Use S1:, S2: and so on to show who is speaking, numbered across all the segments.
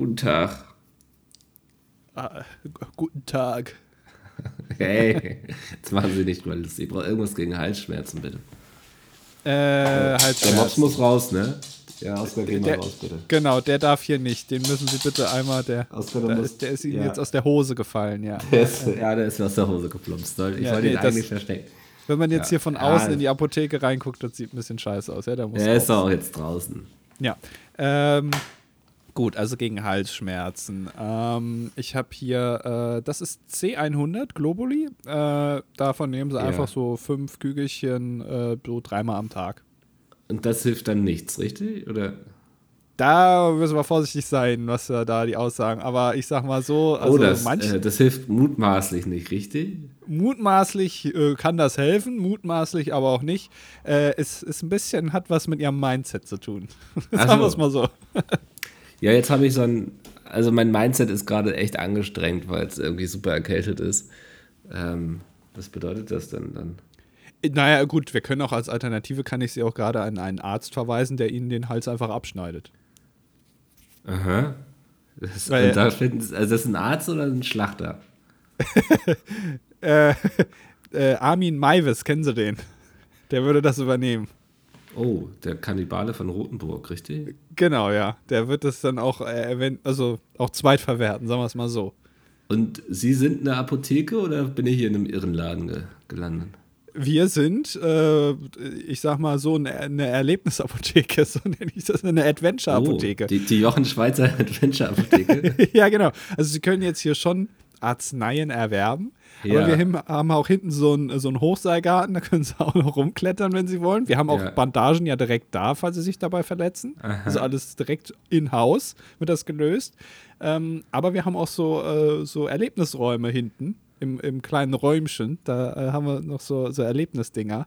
S1: Guten Tag.
S2: Ah, guten Tag.
S1: Hey, jetzt machen Sie nicht mal lustig. Ich brauche irgendwas gegen Halsschmerzen, bitte.
S2: Äh,
S1: Der
S2: Halsschmerzen.
S1: Mops muss raus, ne? Ja, Oskar, geh mal
S2: Der-
S1: raus, bitte.
S2: Genau, der darf hier nicht. Den müssen Sie bitte einmal, der,
S1: Oskar, du
S2: der,
S1: musst-
S2: ist, der ist Ihnen
S1: ja.
S2: jetzt aus der Hose gefallen, ja.
S1: Der ist, ja, der ist mir aus der Hose geplumpst. Ich
S2: Ja,
S1: wollte
S2: nee,
S1: ihn
S2: das-
S1: eigentlich verstecken.
S2: Wenn man jetzt
S1: Ja.
S2: hier von
S1: Ja,
S2: außen in die Apotheke reinguckt, das sieht ein bisschen scheiße aus. Ja, der muss
S1: Er ist auch jetzt draußen.
S2: Ja. Ähm, gut, also gegen Halsschmerzen. Ähm, ich habe hier, äh, das ist C100 Globuli. Äh, davon nehmen Sie
S1: Ja.
S2: einfach so fünf Kügelchen, äh, so dreimal am Tag.
S1: Und das hilft dann nichts, richtig? Oder?
S2: Da müssen wir vorsichtig sein, was äh, da die Aussagen. Aber ich sag mal so, also
S1: oh, das,
S2: manch,
S1: äh, das hilft mutmaßlich nicht, richtig?
S2: mutmaßlich äh, kann das helfen, mutmaßlich aber auch nicht. Es ist ein bisschen, hat was mit ihrem Mindset zu tun. Sagen wir es mal so.
S1: Ja, jetzt habe ich so ein, also mein Mindset ist gerade echt angestrengt, weil es irgendwie super erkältet ist. Ähm, was bedeutet das denn dann?
S2: Naja, gut, wir können auch als Alternative, kann ich Sie auch gerade an einen Arzt verweisen, der Ihnen den Hals einfach abschneidet.
S1: Aha. Das,
S2: Weil-
S1: da finden, also das ist ein Arzt oder ein Schlachter?
S2: Äh, äh, Armin Maivis, kennen Sie den? Der würde das übernehmen.
S1: Oh, der Kannibale von Rothenburg, richtig?
S2: Genau, ja. Der wird das dann auch, äh, erwähnt- also auch zweitverwerten, sagen wir es mal so.
S1: Und Sie sind eine Apotheke oder bin ich hier in einem Irrenladen ge gelandet?
S2: Wir sind, äh, ich sag mal so, eine, eine Erlebnisapotheke, so nenne ich das, eine Adventure-Apotheke.
S1: Oh, die, die Jochen Schweizer Adventure Apotheke.
S2: ja, genau. Also Sie können jetzt hier schon Arzneien erwerben.
S1: Ja.
S2: Aber wir haben, auch hinten so einen, so einen Hochseilgarten, da können Sie auch noch rumklettern, wenn Sie wollen. Wir haben auch
S1: Ja.
S2: Bandagen ja direkt da, falls Sie sich dabei verletzen.
S1: Aha.
S2: Also alles direkt in-house wird das gelöst. Ähm, aber wir haben auch so, äh, so Erlebnisräume hinten im, im kleinen Räumchen. Da äh, haben wir noch so, so Erlebnisdinger.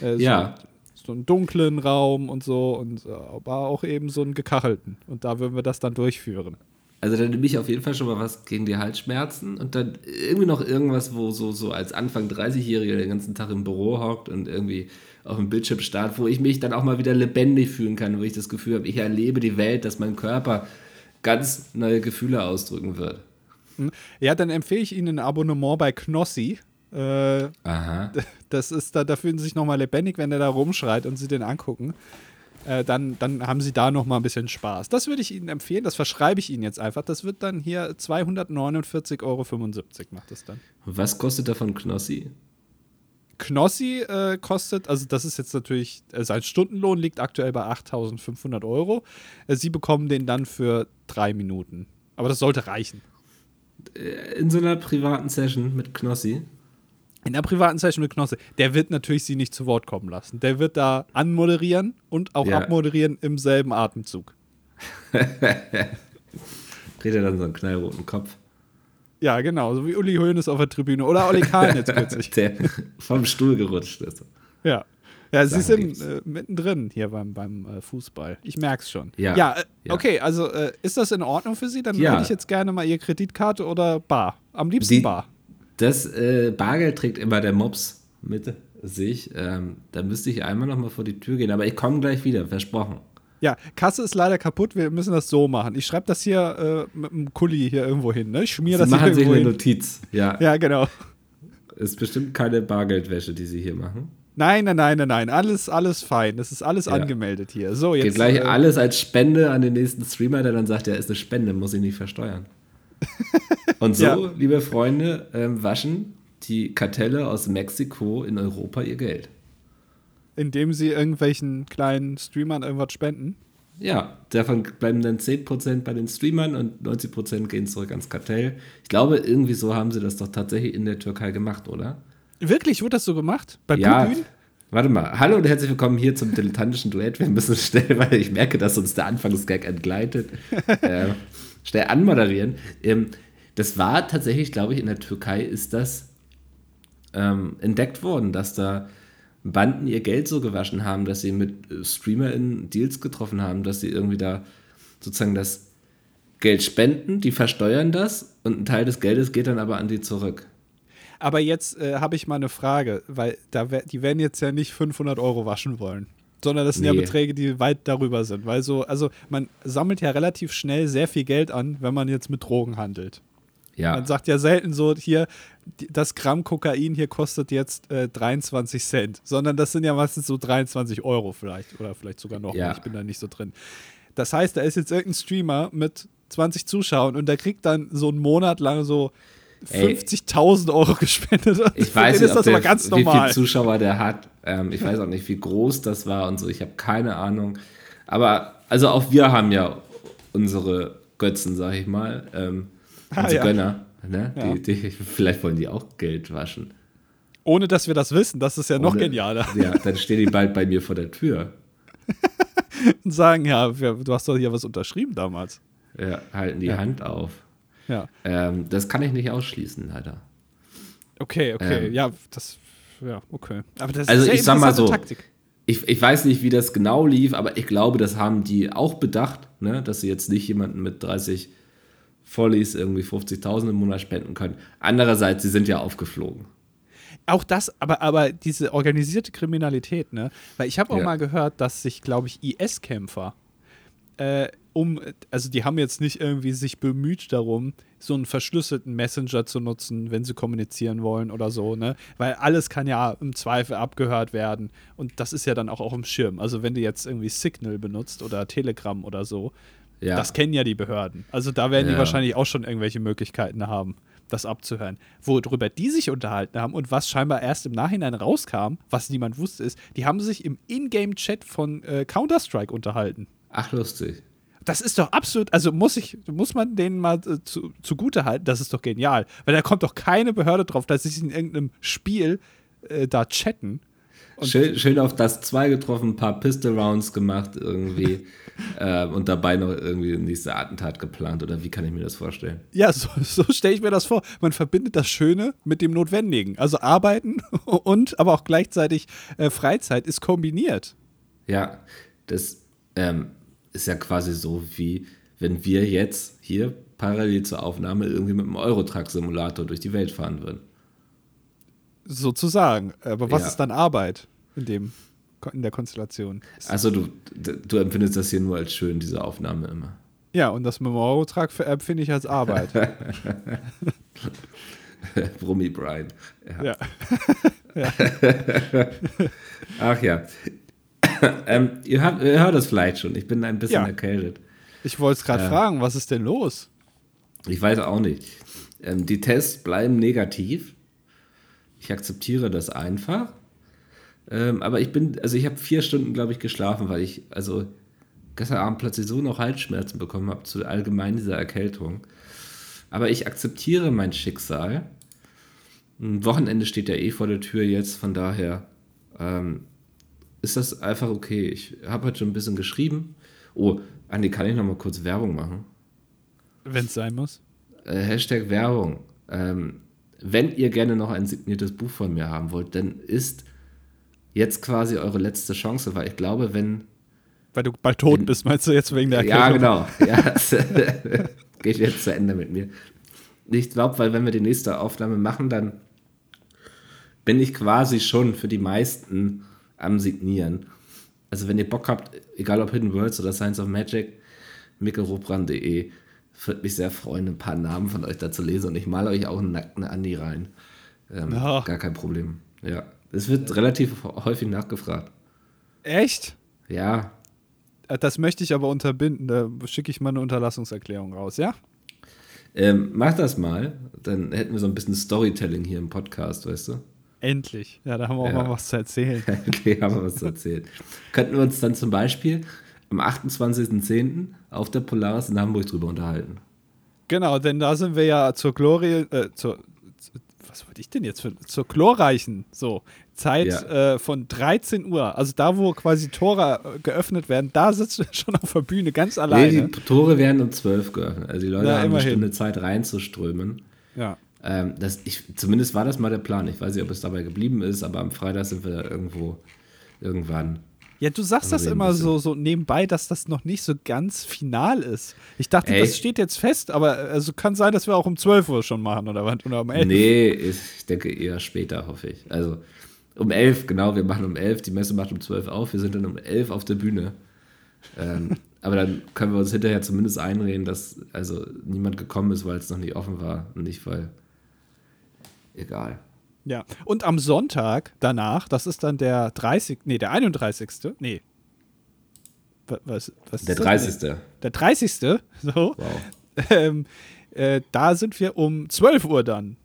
S2: Äh, so,
S1: Ja.
S2: So einen dunklen Raum und so, und äh, aber auch eben so einen gekachelten. Und da würden wir das dann durchführen.
S1: Also dann nehme ich auf jeden Fall schon mal was gegen die Halsschmerzen und dann irgendwie noch irgendwas, wo so, so als Anfang 30-Jähriger den ganzen Tag im Büro hockt und irgendwie auf dem Bildschirm starrt, wo ich mich dann auch mal wieder lebendig fühlen kann, wo ich das Gefühl habe, ich erlebe die Welt, dass mein Körper ganz neue Gefühle ausdrücken wird.
S2: Ja, dann empfehle ich Ihnen ein Abonnement bei Knossi. Äh,
S1: Aha.
S2: das ist da, da fühlen Sie sich nochmal lebendig, wenn er da rumschreit und Sie den angucken. Äh, dann, dann haben Sie da nochmal ein bisschen Spaß. Das würde ich Ihnen empfehlen, das verschreibe ich Ihnen jetzt einfach. Das wird dann hier 249,75 Euro macht das dann.
S1: Was kostet davon Knossi?
S2: Knossi äh, kostet, also das ist jetzt natürlich, äh, sein Stundenlohn liegt aktuell bei 8.500 Euro. Äh, Sie bekommen den dann für drei Minuten. Aber das sollte reichen.
S1: In so einer privaten Session mit Knossi?
S2: In der privaten Session mit Knosse, der wird natürlich sie nicht zu Wort kommen lassen. Der wird da anmoderieren und auch
S1: Ja.
S2: abmoderieren im selben Atemzug.
S1: Dreht er dann so einen knallroten Kopf?
S2: Ja, genau, so wie Uli Hoeneß auf der Tribüne oder Oli Kahn jetzt kürzlich.
S1: Der vom Stuhl gerutscht ist.
S2: Ja. Ja, sie sind äh, mittendrin hier beim, beim äh, Fußball. Ich merk's schon.
S1: Ja.
S2: Ja, äh,
S1: Ja.
S2: okay, also äh, ist das in Ordnung für Sie? Dann
S1: Ja.
S2: hätte ich jetzt gerne mal Ihre Kreditkarte oder Bar. Am liebsten
S1: Die-
S2: Bar.
S1: Das äh, Bargeld trägt immer der Mops mit sich. Ähm, da müsste ich einmal noch mal vor die Tür gehen, aber ich komme gleich wieder, versprochen.
S2: Ja, Kasse ist leider kaputt. Wir müssen das so machen. Ich schreibe das hier äh, mit einem Kuli hier irgendwo hin. Ne? Ich schmier
S1: Sie
S2: das hier
S1: machen sich
S2: irgendwo
S1: eine
S2: hin.
S1: Notiz. Ja,
S2: Ja, genau.
S1: ist bestimmt keine Bargeldwäsche, die Sie hier machen.
S2: Nein, nein, nein, nein, nein. Alles, alles fein. Das ist alles
S1: Ja.
S2: angemeldet hier. So, jetzt.
S1: Geht gleich
S2: äh,
S1: alles als Spende an den nächsten Streamer, der dann sagt, ja, ist eine Spende, muss ich nicht versteuern. Und so,
S2: Ja.
S1: liebe Freunde, ähm, waschen die Kartelle aus Mexiko in Europa ihr Geld.
S2: Indem sie irgendwelchen kleinen Streamern irgendwas spenden.
S1: Ja, davon bleiben dann 10% bei den Streamern und 90% gehen zurück ans Kartell. Ich glaube, irgendwie so haben sie das doch tatsächlich in der Türkei gemacht, oder?
S2: Wirklich, wurde das so gemacht? Bei
S1: ja.
S2: Putin?
S1: Warte mal. Hallo und herzlich willkommen hier zum dilettantischen Duett. Wir müssen schnell, weil ich merke, dass uns der Anfangsgag entgleitet, äh, schnell anmoderieren. Ähm, das war tatsächlich, glaube ich, in der Türkei ist das ähm, entdeckt worden, dass da Banden ihr Geld so gewaschen haben, dass sie mit äh, StreamerInnen Deals getroffen haben, dass sie irgendwie da sozusagen das Geld spenden, die versteuern das und ein Teil des Geldes geht dann aber an die zurück.
S2: Aber jetzt äh, habe ich mal eine Frage, weil da die werden jetzt ja nicht 500 Euro waschen wollen. sondern das sind ja
S1: Nee.
S2: Beträge, die weit darüber sind. Weil so, also man sammelt ja relativ schnell sehr viel Geld an, wenn man jetzt mit Drogen handelt.
S1: Ja,
S2: Man sagt ja selten so, hier, das Gramm Kokain hier kostet jetzt äh, 23 Cent, sondern das sind ja meistens so 23 Euro vielleicht oder vielleicht sogar noch
S1: Ja.
S2: mehr. Ich bin da nicht so drin. Das heißt, da ist jetzt irgendein Streamer mit 20 Zuschauern und der kriegt dann so einen Monat lang so
S1: Ey.
S2: 50.000 Euro gespendet.
S1: ich weiß nicht,
S2: ist
S1: ob der, wie viele Zuschauer der hat. Ähm, ich weiß auch nicht, wie groß das war und so. Ich habe keine Ahnung. Aber also auch wir haben ja unsere Götzen, sag ich mal. Ähm,
S2: Ah,
S1: unsere
S2: ja.
S1: Gönner. Ne?
S2: Ja.
S1: Die, die, vielleicht wollen die auch Geld waschen.
S2: Ohne dass wir das wissen, das ist ja noch
S1: Ohne-
S2: genialer.
S1: Ja, dann stehen die bald bei mir vor der Tür.
S2: Und sagen, ja, du hast doch hier was unterschrieben damals.
S1: Ja, halten die
S2: Ja.
S1: Hand auf.
S2: Ja.
S1: Ähm, das kann ich nicht ausschließen, leider.
S2: Okay, okay,
S1: Ähm.
S2: ja, das, ja, okay. Aber das
S1: Also
S2: ist
S1: ich sag mal so,
S2: Taktik.
S1: Ich, ich weiß nicht, wie das genau lief, aber ich glaube, das haben die auch bedacht, ne? dass sie jetzt nicht jemanden mit 30 Volleys irgendwie 50.000 im Monat spenden können. Andererseits, sie sind ja aufgeflogen.
S2: Auch das, aber, aber diese organisierte Kriminalität, ne? Weil ich habe auch
S1: Ja.
S2: mal gehört, dass sich, glaube ich, IS-Kämpfer äh, um, also die haben jetzt nicht irgendwie sich bemüht darum, so einen verschlüsselten Messenger zu nutzen, wenn sie kommunizieren wollen oder so, ne? Weil alles kann ja im Zweifel abgehört werden und das ist ja dann auch, auch im Schirm. Also wenn du jetzt irgendwie Signal benutzt oder Telegram oder so,
S1: Ja,
S2: das kennen ja die Behörden. Also da werden die
S1: Ja.
S2: wahrscheinlich auch schon irgendwelche Möglichkeiten haben, das abzuhören. Worüber die sich unterhalten haben und was scheinbar erst im Nachhinein rauskam, was niemand wusste, ist, die haben sich im Ingame-Chat von äh, Counter-Strike unterhalten.
S1: ach lustig.
S2: Das ist doch absolut, also muss ich, muss man denen mal äh, zu, zugute halten, das ist doch genial. Weil da kommt doch keine Behörde drauf, dass sie sich in irgendeinem Spiel äh, da chatten.
S1: Schön, schön auf das 2 getroffen, ein paar Pistol Rounds gemacht irgendwie äh, und dabei noch irgendwie ein nächste Attentat geplant oder wie kann ich mir das vorstellen?
S2: Ja, so, so stelle ich mir das vor. Man verbindet das Schöne mit dem Notwendigen. Also Arbeiten und aber auch gleichzeitig äh, Freizeit ist kombiniert.
S1: Ja, das ähm, ist ja quasi so, wie wenn wir jetzt hier parallel zur Aufnahme irgendwie mit einem Eurotruck-Simulator durch die Welt fahren würden.
S2: Sozusagen. Aber was
S1: Ja.
S2: ist dann Arbeit in, dem, in der Konstellation?
S1: Also du, du empfindest das hier nur als schön, diese Aufnahme immer.
S2: Ja, und das Eurotrag empfinde ich als Arbeit.
S1: Brummi Brian. Ja.
S2: ja.
S1: Ach ja. ähm, ihr, habt, ihr hört es vielleicht schon, ich bin ein bisschen
S2: Ja.
S1: erkältet.
S2: Ich wollte es gerade
S1: Ja.
S2: fragen, was ist denn los?
S1: Ich weiß auch nicht. Ähm, die Tests bleiben negativ. Ich akzeptiere das einfach. Ähm, aber ich bin, also ich habe vier Stunden, glaube ich, geschlafen, weil ich, also gestern Abend plötzlich so noch Halsschmerzen bekommen habe zu allgemein dieser Erkältung. Aber ich akzeptiere mein Schicksal. Ein Wochenende steht ja eh vor der Tür jetzt, von daher ähm, ist das einfach okay. Ich habe heute schon ein bisschen geschrieben. Oh, Andi, kann ich noch mal kurz Werbung machen?
S2: Wenn es sein muss.
S1: äh, Hashtag Werbung. Ähm, wenn ihr gerne noch ein signiertes Buch von mir haben wollt, dann ist jetzt quasi eure letzte Chance, weil ich glaube, wenn.
S2: Weil du bald tot
S1: Wenn-
S2: bist, meinst du jetzt wegen der
S1: Ja,
S2: Erkältung?
S1: genau. Ja, geht jetzt zu Ende mit mir. Ich glaube, weil wenn wir die nächste Aufnahme machen, dann bin ich quasi schon für die meisten am Signieren. Also wenn ihr Bock habt, egal ob Hidden Worlds oder Science of Magic, mikkelrobran.de, würde mich sehr freuen, ein paar Namen von euch da zu lesen und ich male euch auch einen nackten Andi rein. Ähm,
S2: Ja.
S1: Gar kein Problem. Ja, es wird relativ häufig nachgefragt.
S2: Echt?
S1: Ja,
S2: Äh, Das möchte ich aber unterbinden. Da schicke ich mal eine Unterlassungserklärung raus, ja?
S1: Ähm, mach das mal, dann hätten wir so ein bisschen Storytelling hier im Podcast, weißt du?
S2: Endlich. Ja, da haben wir auch
S1: Ja.
S2: mal was zu erzählen.
S1: Okay, haben wir was zu erzählen. Könnten wir uns dann zum Beispiel am 28.10. auf der Polaris in Hamburg drüber unterhalten?
S2: Genau, denn da sind wir ja zur Glorie, äh, zur, zu- was wollte ich denn jetzt für, zur glorreichen, so, Zeit
S1: Ja.
S2: äh, von 13 Uhr. Also da, wo quasi Tore äh, geöffnet werden, da sitzt du schon auf der Bühne ganz
S1: Nee,
S2: alleine.
S1: die Tore werden um 12 geöffnet. Also die Leute
S2: Na,
S1: haben
S2: immerhin.
S1: eine Stunde Zeit reinzuströmen.
S2: ja.
S1: Ähm, das, ich, zumindest war das mal der Plan. Ich weiß nicht, ob es dabei geblieben ist, aber am Freitag sind wir da irgendwo irgendwann.
S2: Ja, du sagst das immer so, so nebenbei, dass das noch nicht so ganz final ist. Ich dachte,
S1: Ey.
S2: das steht jetzt fest, aber also kann sein, dass wir auch um 12 Uhr schon machen oder, oder um 11
S1: Nee, ich denke eher später, hoffe ich. Also Um elf, genau, wir machen um elf, die Messe macht um zwölf auf, wir sind dann um elf auf der Bühne. Ähm, aber dann können wir uns hinterher zumindest einreden, dass also niemand gekommen ist, weil es noch nicht offen war und nicht, weil. Egal.
S2: Ja, und am Sonntag danach, das ist dann der 30. Nee, der 31. Nee.
S1: Was, was der 30. Das?
S2: Der 30. So. Wow. Ähm, äh, da sind wir um 12 Uhr dann.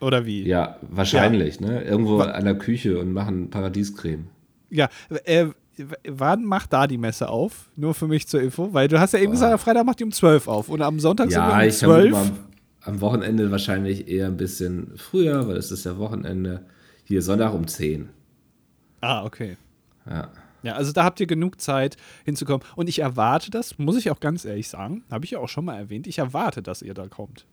S2: Oder wie?
S1: Ja, wahrscheinlich, ja. ne? Irgendwo Wa an der Küche und machen Paradiescreme.
S2: Ja, äh, wann macht da die Messe auf? Nur für mich zur Info, weil du hast ja eben oh. gesagt, am Freitag macht die um 12 auf und am Sonntag
S1: ja,
S2: sind wir
S1: um 12. Ja, am Wochenende wahrscheinlich eher ein bisschen früher, weil es ist ja Wochenende. Hier Sonntag um 10.
S2: Ah, okay.
S1: Ja.
S2: Ja, also da habt ihr genug Zeit hinzukommen. Und ich erwarte das, muss ich auch ganz ehrlich sagen, habe ich ja auch schon mal erwähnt, ich erwarte, dass ihr da kommt.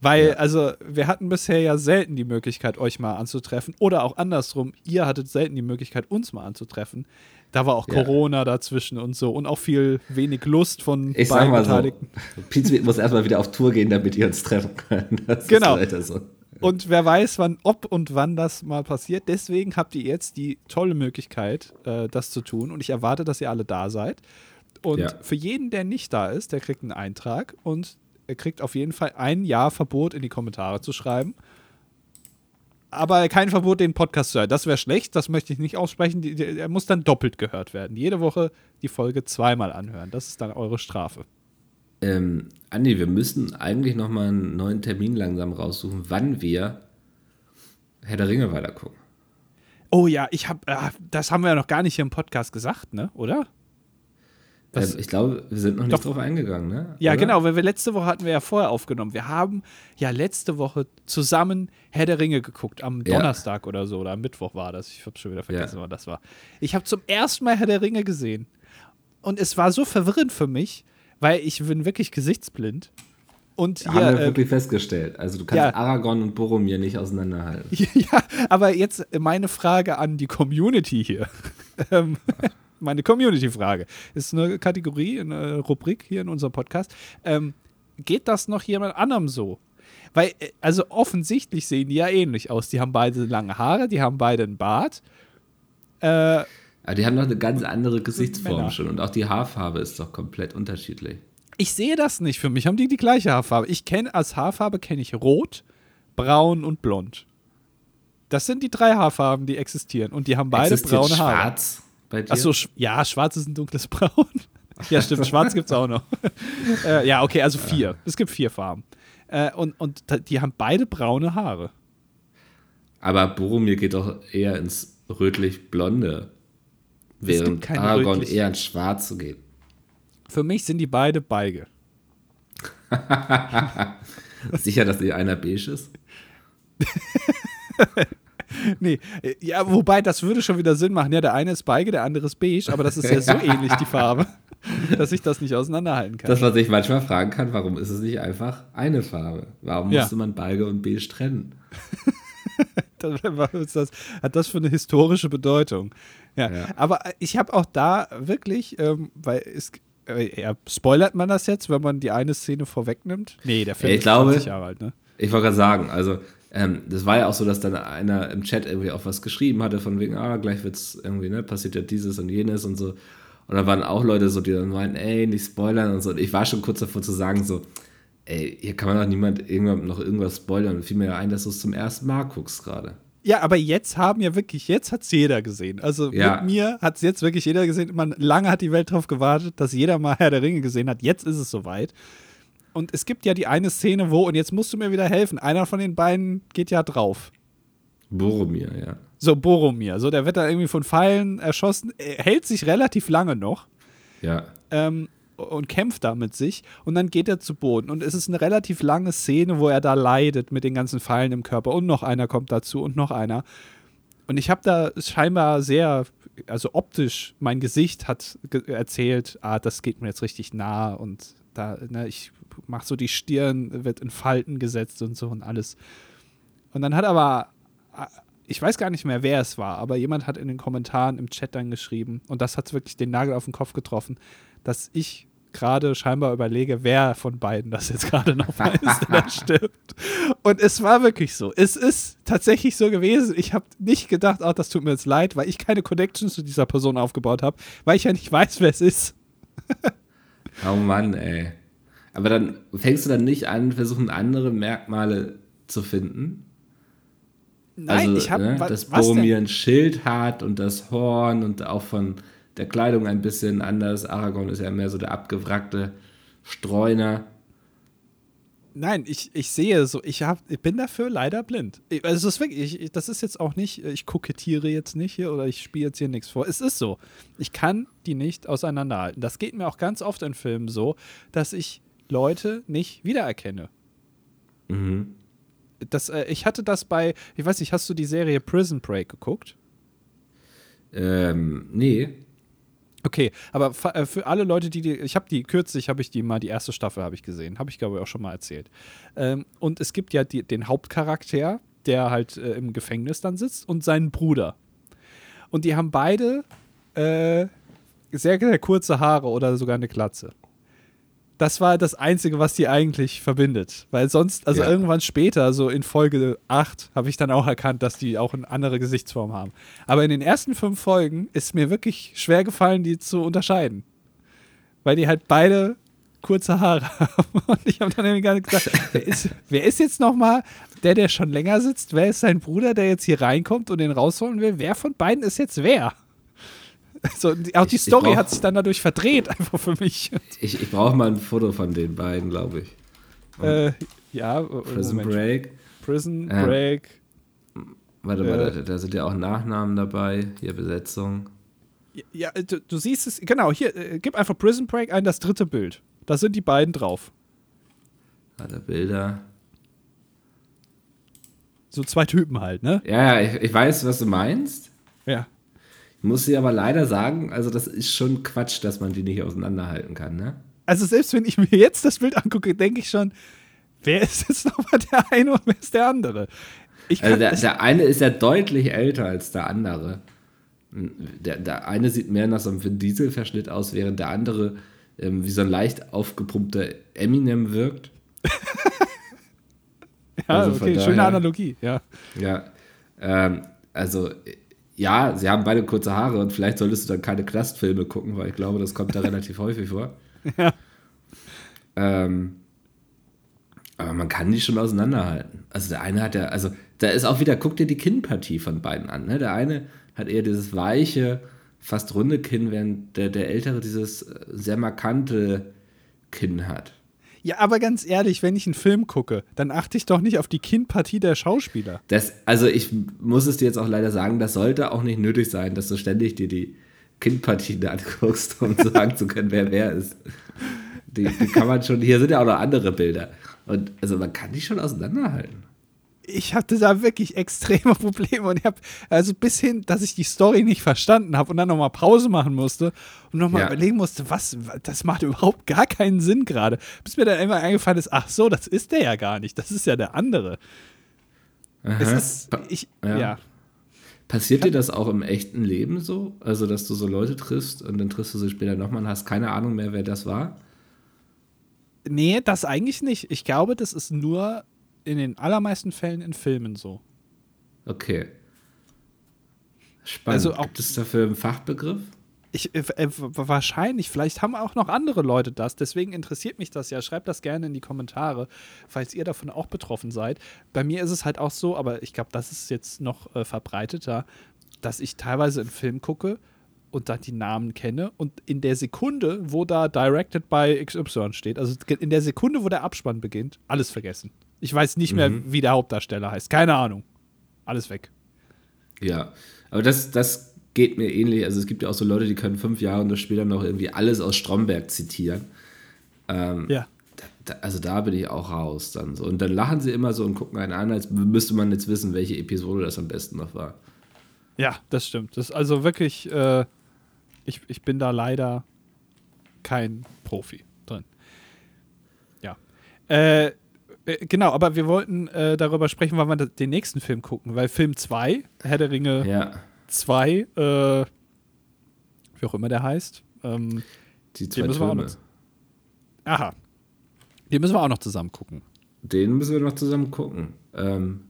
S2: Weil, ja. also, wir hatten bisher ja selten die Möglichkeit, euch mal anzutreffen. Oder auch andersrum, ihr hattet selten die Möglichkeit, uns mal anzutreffen. Da war auch ja. Corona dazwischen und so und auch viel wenig Lust von
S1: ich beiden sag mal Beteiligten. So, Pizza muss erstmal wieder auf Tour gehen, damit ihr uns treffen könnt.
S2: Das genau. So. Und wer weiß, wann, ob und wann das mal passiert. Deswegen habt ihr jetzt die tolle Möglichkeit, äh, das zu tun. Und ich erwarte, dass ihr alle da seid. Und ja. für jeden, der nicht da ist, der kriegt einen Eintrag und er kriegt auf jeden Fall ein Jahr Verbot in die Kommentare zu schreiben. Aber kein Verbot, den Podcast zu hören. Das wäre schlecht, das möchte ich nicht aussprechen. Er muss dann doppelt gehört werden. Jede Woche die Folge zweimal anhören. Das ist dann eure Strafe.
S1: Ähm, Andi, wir müssen eigentlich nochmal einen neuen Termin langsam raussuchen, wann wir Herr der Ringe weitergucken.
S2: Oh ja, ich habe, äh, das haben wir ja noch gar nicht hier im Podcast gesagt, ne? Oder?
S1: Das, ähm, ich glaube, wir sind noch nicht doch, drauf eingegangen, ne?
S2: Ja, Oder? genau, weil wir letzte Woche hatten wir ja vorher aufgenommen. Wir haben ja letzte Woche zusammen Herr der Ringe geguckt, am Donnerstag ja. oder so, oder am Mittwoch war das. Ich habe schon wieder vergessen, ja. wann das war. Ich habe zum ersten Mal Herr der Ringe gesehen. Und es war so verwirrend für mich, weil ich bin wirklich gesichtsblind. Und
S1: Haben wir äh, wirklich festgestellt. Also du kannst ja. Aragorn und Boromir nicht auseinanderhalten.
S2: Ja, aber jetzt meine Frage an die Community hier. Meine Community-Frage. Ist eine Kategorie, eine Rubrik hier in unserem Podcast. Ähm, geht das noch jemand anderem so? Weil, äh, also offensichtlich sehen die ja ähnlich aus. Die haben beide lange Haare, die haben beide einen Bart.
S1: Äh, aber die haben doch eine ganz andere Gesichtsform Männer. schon und auch die Haarfarbe ist doch komplett unterschiedlich.
S2: Ich sehe das nicht. Für mich haben die die gleiche Haarfarbe. Ich kenne als Haarfarbe kenne ich rot, braun und blond. Das sind die drei Haarfarben, die existieren und die haben beide Existiert braune Haare.
S1: Schwarz bei dir?
S2: Achso, sch ja, schwarz ist ein dunkles Braun. ja, stimmt, schwarz gibt es auch noch. äh, ja, okay, also vier. Es gibt vier Farben. Äh, und, und die haben beide braune Haare.
S1: Aber Boromir geht doch eher ins rötlich-blonde. Während Aragorn Rötlich. eher ins Schwarze geht.
S2: Für mich sind die beide Beige.
S1: Sicher, dass die einer beige ist?
S2: nee, ja, wobei das würde schon wieder Sinn machen. Ja, der eine ist Beige, der andere ist beige, aber das ist ja so ähnlich, die Farbe, dass ich das nicht auseinanderhalten kann.
S1: Das, was ich manchmal fragen kann, warum ist es nicht einfach eine Farbe? Warum ja. musste man Beige und beige trennen?
S2: was ist das, hat das für eine historische Bedeutung? Ja, ja. aber ich habe auch da wirklich, ähm, weil es, äh, spoilert man das jetzt, wenn man die eine Szene vorwegnimmt? Nee, der Film
S1: ja, ist glaube, 20 Jahre alt, ne? Ich wollte gerade sagen, also ähm, das war ja auch so, dass dann einer im Chat irgendwie auch was geschrieben hatte, von wegen, ah, gleich wird's irgendwie, ne, passiert ja dieses und jenes und so. Und da waren auch Leute so, die dann meinten, ey, nicht spoilern und so. Und ich war schon kurz davor zu sagen, so, ey, hier kann man doch niemand irgendwann noch irgendwas spoilern. Und fiel mir ja ein, dass du es zum ersten Mal guckst gerade.
S2: Ja, aber jetzt haben ja wirklich, jetzt hat es jeder gesehen. Also ja. mit mir hat es jetzt wirklich jeder gesehen. Man, lange hat die Welt darauf gewartet, dass jeder mal Herr der Ringe gesehen hat. Jetzt ist es soweit. Und es gibt ja die eine Szene, wo, und jetzt musst du mir wieder helfen, einer von den beiden geht ja drauf.
S1: Boromir, ja.
S2: So, Boromir. So, der wird da irgendwie von Pfeilen erschossen, er hält sich relativ lange noch.
S1: Ja.
S2: Ähm, und kämpft da mit sich und dann geht er zu Boden und es ist eine relativ lange Szene, wo er da leidet mit den ganzen Pfeilen im Körper und noch einer kommt dazu und noch einer. Und ich habe da scheinbar sehr, also optisch, mein Gesicht hat erzählt, ah, das geht mir jetzt richtig nah und da, ne, ich mach so die Stirn, wird in Falten gesetzt und so und alles. Und dann hat aber, ich weiß gar nicht mehr, wer es war, aber jemand hat in den Kommentaren im Chat dann geschrieben, und das hat wirklich den Nagel auf den Kopf getroffen, dass ich gerade scheinbar überlege, wer von beiden das jetzt gerade noch mal ist, der stirbt. Und es war wirklich so. Es ist tatsächlich so gewesen. Ich habe nicht gedacht, ach, das tut mir jetzt leid, weil ich keine Connection zu dieser Person aufgebaut habe, weil ich ja nicht weiß, wer es ist.
S1: oh Mann, ey. Aber dann fängst du dann nicht an, versuchen andere Merkmale zu finden?
S2: Nein,
S1: also,
S2: ich habe
S1: ne, dass Boromir ein Schild hat und das Horn und auch von der Kleidung ein bisschen anders. Aragorn ist ja mehr so der abgewrackte Streuner.
S2: Nein, ich, ich sehe so, ich, hab, ich bin dafür leider blind. Also das ist wirklich, ich, das ist jetzt auch nicht, ich kokettiere jetzt nicht hier oder ich spiele jetzt hier nichts vor. Es ist so. Ich kann die nicht auseinanderhalten. Das geht mir auch ganz oft in Filmen so, dass ich Leute nicht wiedererkenne.
S1: Mhm.
S2: Das, äh, ich hatte das bei, ich weiß nicht, hast du die Serie Prison Break geguckt?
S1: Ähm, nee.
S2: Okay, aber äh, für alle Leute, die die, ich habe die kürzlich, habe ich die mal die erste Staffel habe ich gesehen, habe ich glaube ich auch schon mal erzählt. Ähm, und es gibt ja die, den Hauptcharakter, der halt äh, im Gefängnis dann sitzt und seinen Bruder. Und die haben beide äh, sehr, sehr kurze Haare oder sogar eine Glatze das war das Einzige, was die eigentlich verbindet. Weil sonst, also ja. irgendwann später, so in Folge 8, habe ich dann auch erkannt, dass die auch eine andere Gesichtsform haben. Aber in den ersten fünf Folgen ist mir wirklich schwer gefallen, die zu unterscheiden. Weil die halt beide kurze Haare haben. Und ich habe dann irgendwie gar nicht gesagt, wer ist, wer ist jetzt nochmal der, der schon länger sitzt? Wer ist sein Bruder, der jetzt hier reinkommt und den rausholen will? Wer von beiden ist jetzt wer? So, auch die Story brauch, hat sich dann dadurch verdreht, einfach für mich.
S1: Ich, ich brauche mal ein Foto von den beiden, glaube ich.
S2: Äh, ja,
S1: Prison Moment. Break.
S2: Prison ähm, Break.
S1: Warte mal, äh, da, da, sind ja auch Nachnamen dabei. Hier Besetzung.
S2: Ja, du, du siehst es, genau, hier, äh, gib einfach Prison Break ein, das dritte Bild. Da sind die beiden drauf.
S1: Warte, Bilder.
S2: So zwei Typen halt, ne?
S1: Ja, ich, ich weiß, was du meinst.
S2: Ja.
S1: Muss sie aber leider sagen, also das ist schon Quatsch, dass man die nicht auseinanderhalten kann, ne?
S2: Also selbst wenn ich mir jetzt das Bild angucke, denke ich schon, wer ist jetzt nochmal der eine und wer ist der andere?
S1: also der, der, eine ist ja deutlich älter als der andere. Der, der eine sieht mehr nach so einem Vin Diesel-Verschnitt aus, während der andere ähm, wie so ein leicht aufgepumpter Eminem wirkt.
S2: ja, also okay, schöne Analogie, ja.
S1: Ja, ähm, also ja, sie haben beide kurze Haare und vielleicht solltest du dann keine Knastfilme gucken, weil ich glaube, das kommt da relativ häufig vor.
S2: Ja.
S1: Ähm, aber man kann die schon auseinanderhalten. Also der eine hat ja, also da ist auch wieder, guck dir die Kinnpartie von beiden an. Ne? Der eine hat eher dieses weiche, fast runde Kinn, während der, der ältere dieses äh, sehr markante Kinn hat.
S2: Ja, aber ganz ehrlich, wenn ich einen Film gucke, dann achte ich doch nicht auf die Kinnpartie der Schauspieler.
S1: Das, also ich muss es dir jetzt auch leider sagen, das sollte auch nicht nötig sein, dass du ständig dir die Kinnpartien anguckst, um sagen zu können, wer wer ist. Die, die kann man schon, hier sind ja auch noch andere Bilder. Und also man kann die schon auseinanderhalten
S2: ich hatte da wirklich extreme Probleme und ich habe also bis hin, dass ich die Story nicht verstanden habe und dann nochmal Pause machen musste und nochmal ja. überlegen musste, was, das macht überhaupt gar keinen Sinn gerade. Bis mir dann immer eingefallen ist, ach so, das ist der ja gar nicht, das ist ja der andere.
S1: Aha. Es ist, ich, ja. ja. Passiert dir das auch im echten Leben so? Also, dass du so Leute triffst und dann triffst du sie später nochmal und hast keine Ahnung mehr, wer das war?
S2: Nee, das eigentlich nicht. Ich glaube, das ist nur in den allermeisten Fällen in Filmen so.
S1: Okay. Spannend. Also auch, Gibt es dafür einen Fachbegriff?
S2: Ich, äh, äh wahrscheinlich, vielleicht haben auch noch andere Leute das, deswegen interessiert mich das ja. Schreibt das gerne in die Kommentare, falls ihr davon auch betroffen seid. Bei mir ist es halt auch so, aber ich glaube, das ist jetzt noch äh, verbreiteter, dass ich teilweise einen Film gucke und dann die Namen kenne und in der Sekunde, wo da Directed by XY steht, also in der Sekunde, wo der Abspann beginnt, alles vergessen. Ich weiß nicht mehr, mhm. wie der Hauptdarsteller heißt. Keine Ahnung. Alles weg.
S1: Ja, aber das, das geht mir ähnlich. Also es gibt ja auch so Leute, die können fünf Jahre und später noch irgendwie alles aus Stromberg zitieren. Ähm,
S2: ja.
S1: Da, also da bin ich auch raus dann so. Und dann lachen sie immer so und gucken einen an, als müsste man jetzt wissen, welche Episode das am besten noch war.
S2: Ja, das stimmt. Das ist also wirklich, äh, ich, ich bin da leider kein Profi drin. Ja. Äh, genau, aber wir wollten äh, darüber sprechen, wann wir den nächsten Film gucken, weil Film 2, Herr der Ringe 2, äh, wie auch immer der heißt, ähm,
S1: die zwei Türme.
S2: Aha. Den müssen wir auch noch zusammen gucken.
S1: Den müssen wir noch zusammen gucken. Ähm,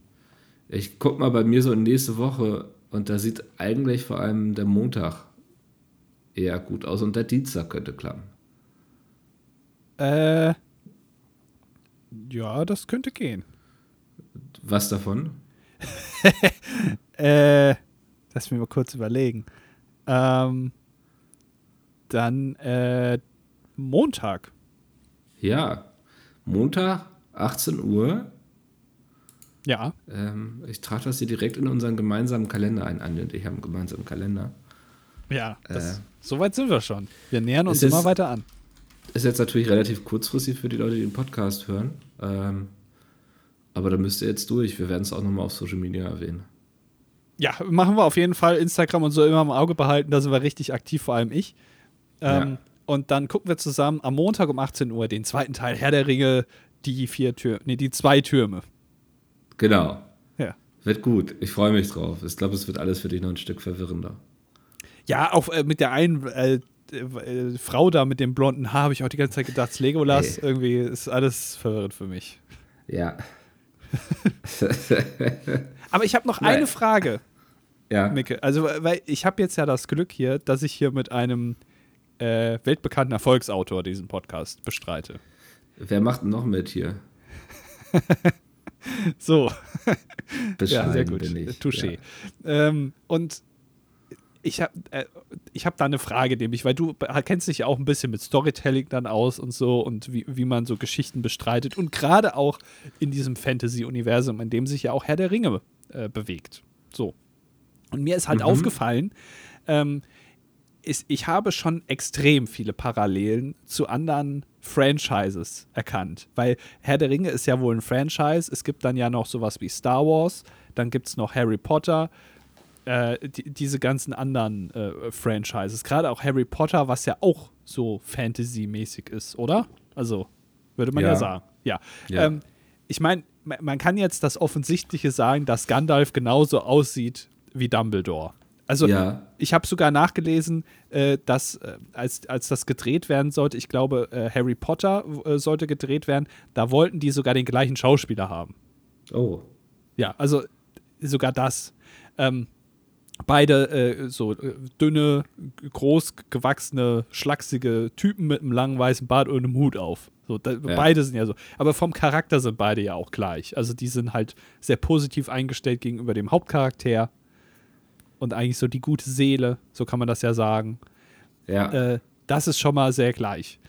S1: ich guck mal bei mir so nächste Woche und da sieht eigentlich vor allem der Montag eher gut aus und der Dienstag könnte klappen.
S2: Äh. Ja, das könnte gehen.
S1: Was davon?
S2: Äh. Lass mich mal kurz überlegen. Ähm. Dann, äh. Montag.
S1: Ja, Montag, 18 Uhr.
S2: Ja.
S1: Ähm, ich trage das hier direkt in unseren gemeinsamen Kalender ein. Andi und ich haben einen gemeinsamen Kalender.
S2: Ja. Das,
S1: Äh.
S2: so weit sind wir schon. Wir nähern uns immer weiter an.
S1: Ist jetzt natürlich relativ kurzfristig für die Leute, die den Podcast hören. Ähm, aber da müsst ihr jetzt durch. Wir werden es auch nochmal auf Social Media erwähnen.
S2: Ja, machen wir auf jeden Fall. Instagram und so immer im Auge behalten. Da sind wir richtig aktiv, vor allem ich. Ähm,
S1: Ja.
S2: Und dann gucken wir zusammen am Montag um 18 Uhr den zweiten Teil Herr der Ringe, die vier Türme, nee, die zwei Türme.
S1: Genau.
S2: Ja.
S1: Wird gut. Ich freue mich drauf. Ich glaube, es wird alles für dich noch ein Stück verwirrender.
S2: Ja, auch äh, mit der einen äh, äh, Frau da mit dem blonden Haar habe ich auch die ganze Zeit gedacht, es ist Legolas.
S1: Hey.
S2: Irgendwie ist alles verwirrend für mich.
S1: Ja.
S2: Aber ich habe noch
S1: Nein.
S2: eine Frage,
S1: ja.
S2: Micke. Also, weil ich habe jetzt ja das Glück hier, dass ich hier mit einem äh, weltbekannten Erfolgsautor diesen Podcast bestreite.
S1: Wer macht denn noch mit hier?
S2: So.
S1: Bescheiden
S2: ja, sehr gut.
S1: bin ich.
S2: Touché.
S1: Ja.
S2: Ähm, und ich habe äh, ich hab da eine Frage, nämlich, weil du kennst dich ja auch ein bisschen mit Storytelling dann aus und so und wie, wie man so Geschichten bestreitet und gerade auch in diesem Fantasy-Universum, in dem sich ja auch Herr der Ringe äh, bewegt. So. Und mir ist halt
S1: Mhm.
S2: aufgefallen, ähm, ist, ich habe schon extrem viele Parallelen zu anderen Franchises erkannt. Weil Herr der Ringe ist ja wohl ein Franchise. Es gibt dann ja noch sowas wie Star Wars, dann gibt es noch Harry Potter, äh, die, diese ganzen anderen äh, Franchises. Gerade auch Harry Potter, was ja auch so Fantasy-mäßig ist, oder? Also, würde man ja,
S1: Ja.
S2: sagen. Ja.
S1: Ja.
S2: Ähm, ich meine, ma- man kann jetzt das Offensichtliche sagen, dass Gandalf genauso aussieht wie Dumbledore. Also,
S1: Ja.
S2: ich habe sogar nachgelesen, äh, dass äh, als, als das gedreht werden sollte, ich glaube, äh, Harry Potter äh, sollte gedreht werden, da wollten die sogar den gleichen Schauspieler haben.
S1: Oh.
S2: Ja, also sogar das. Ähm, beide äh, so äh, dünne, groß gewachsene, schlachsige Typen mit einem langen weißen Bart und einem Hut auf. So, da, Beide sind ja so. Aber vom Charakter sind beide ja auch gleich. Also die sind halt sehr positiv eingestellt gegenüber dem Hauptcharakter. Und eigentlich so die gute Seele, so kann man das ja sagen.
S1: Ja.
S2: Äh, das ist schon mal sehr gleich.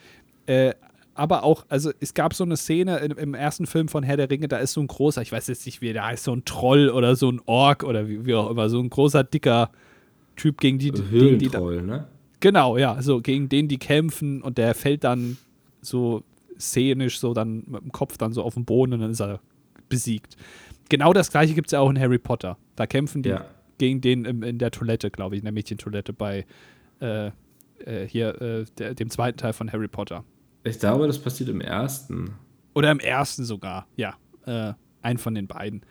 S2: Aber auch, also es gab so eine Szene im, im ersten Film von Herr der Ringe, da ist so ein großer, ich weiß jetzt nicht, wie der heißt, so ein Troll oder so ein Ork oder wie, wie auch immer, so ein großer, dicker Typ, gegen die, gegen die da,
S1: ne?
S2: Genau, ja, so gegen den die kämpfen und der fällt dann so szenisch so dann mit dem Kopf dann so auf den Boden und dann ist er besiegt. Genau das gleiche gibt es ja auch in Harry Potter. Da kämpfen die
S1: Ja.
S2: gegen den im, in der Toilette, glaube ich, in der Mädchentoilette bei äh, äh, hier äh, der, dem zweiten Teil von Harry Potter.
S1: Ich glaube, das passiert im ersten.
S2: Oder im ersten sogar, ja. Äh, ein von den beiden.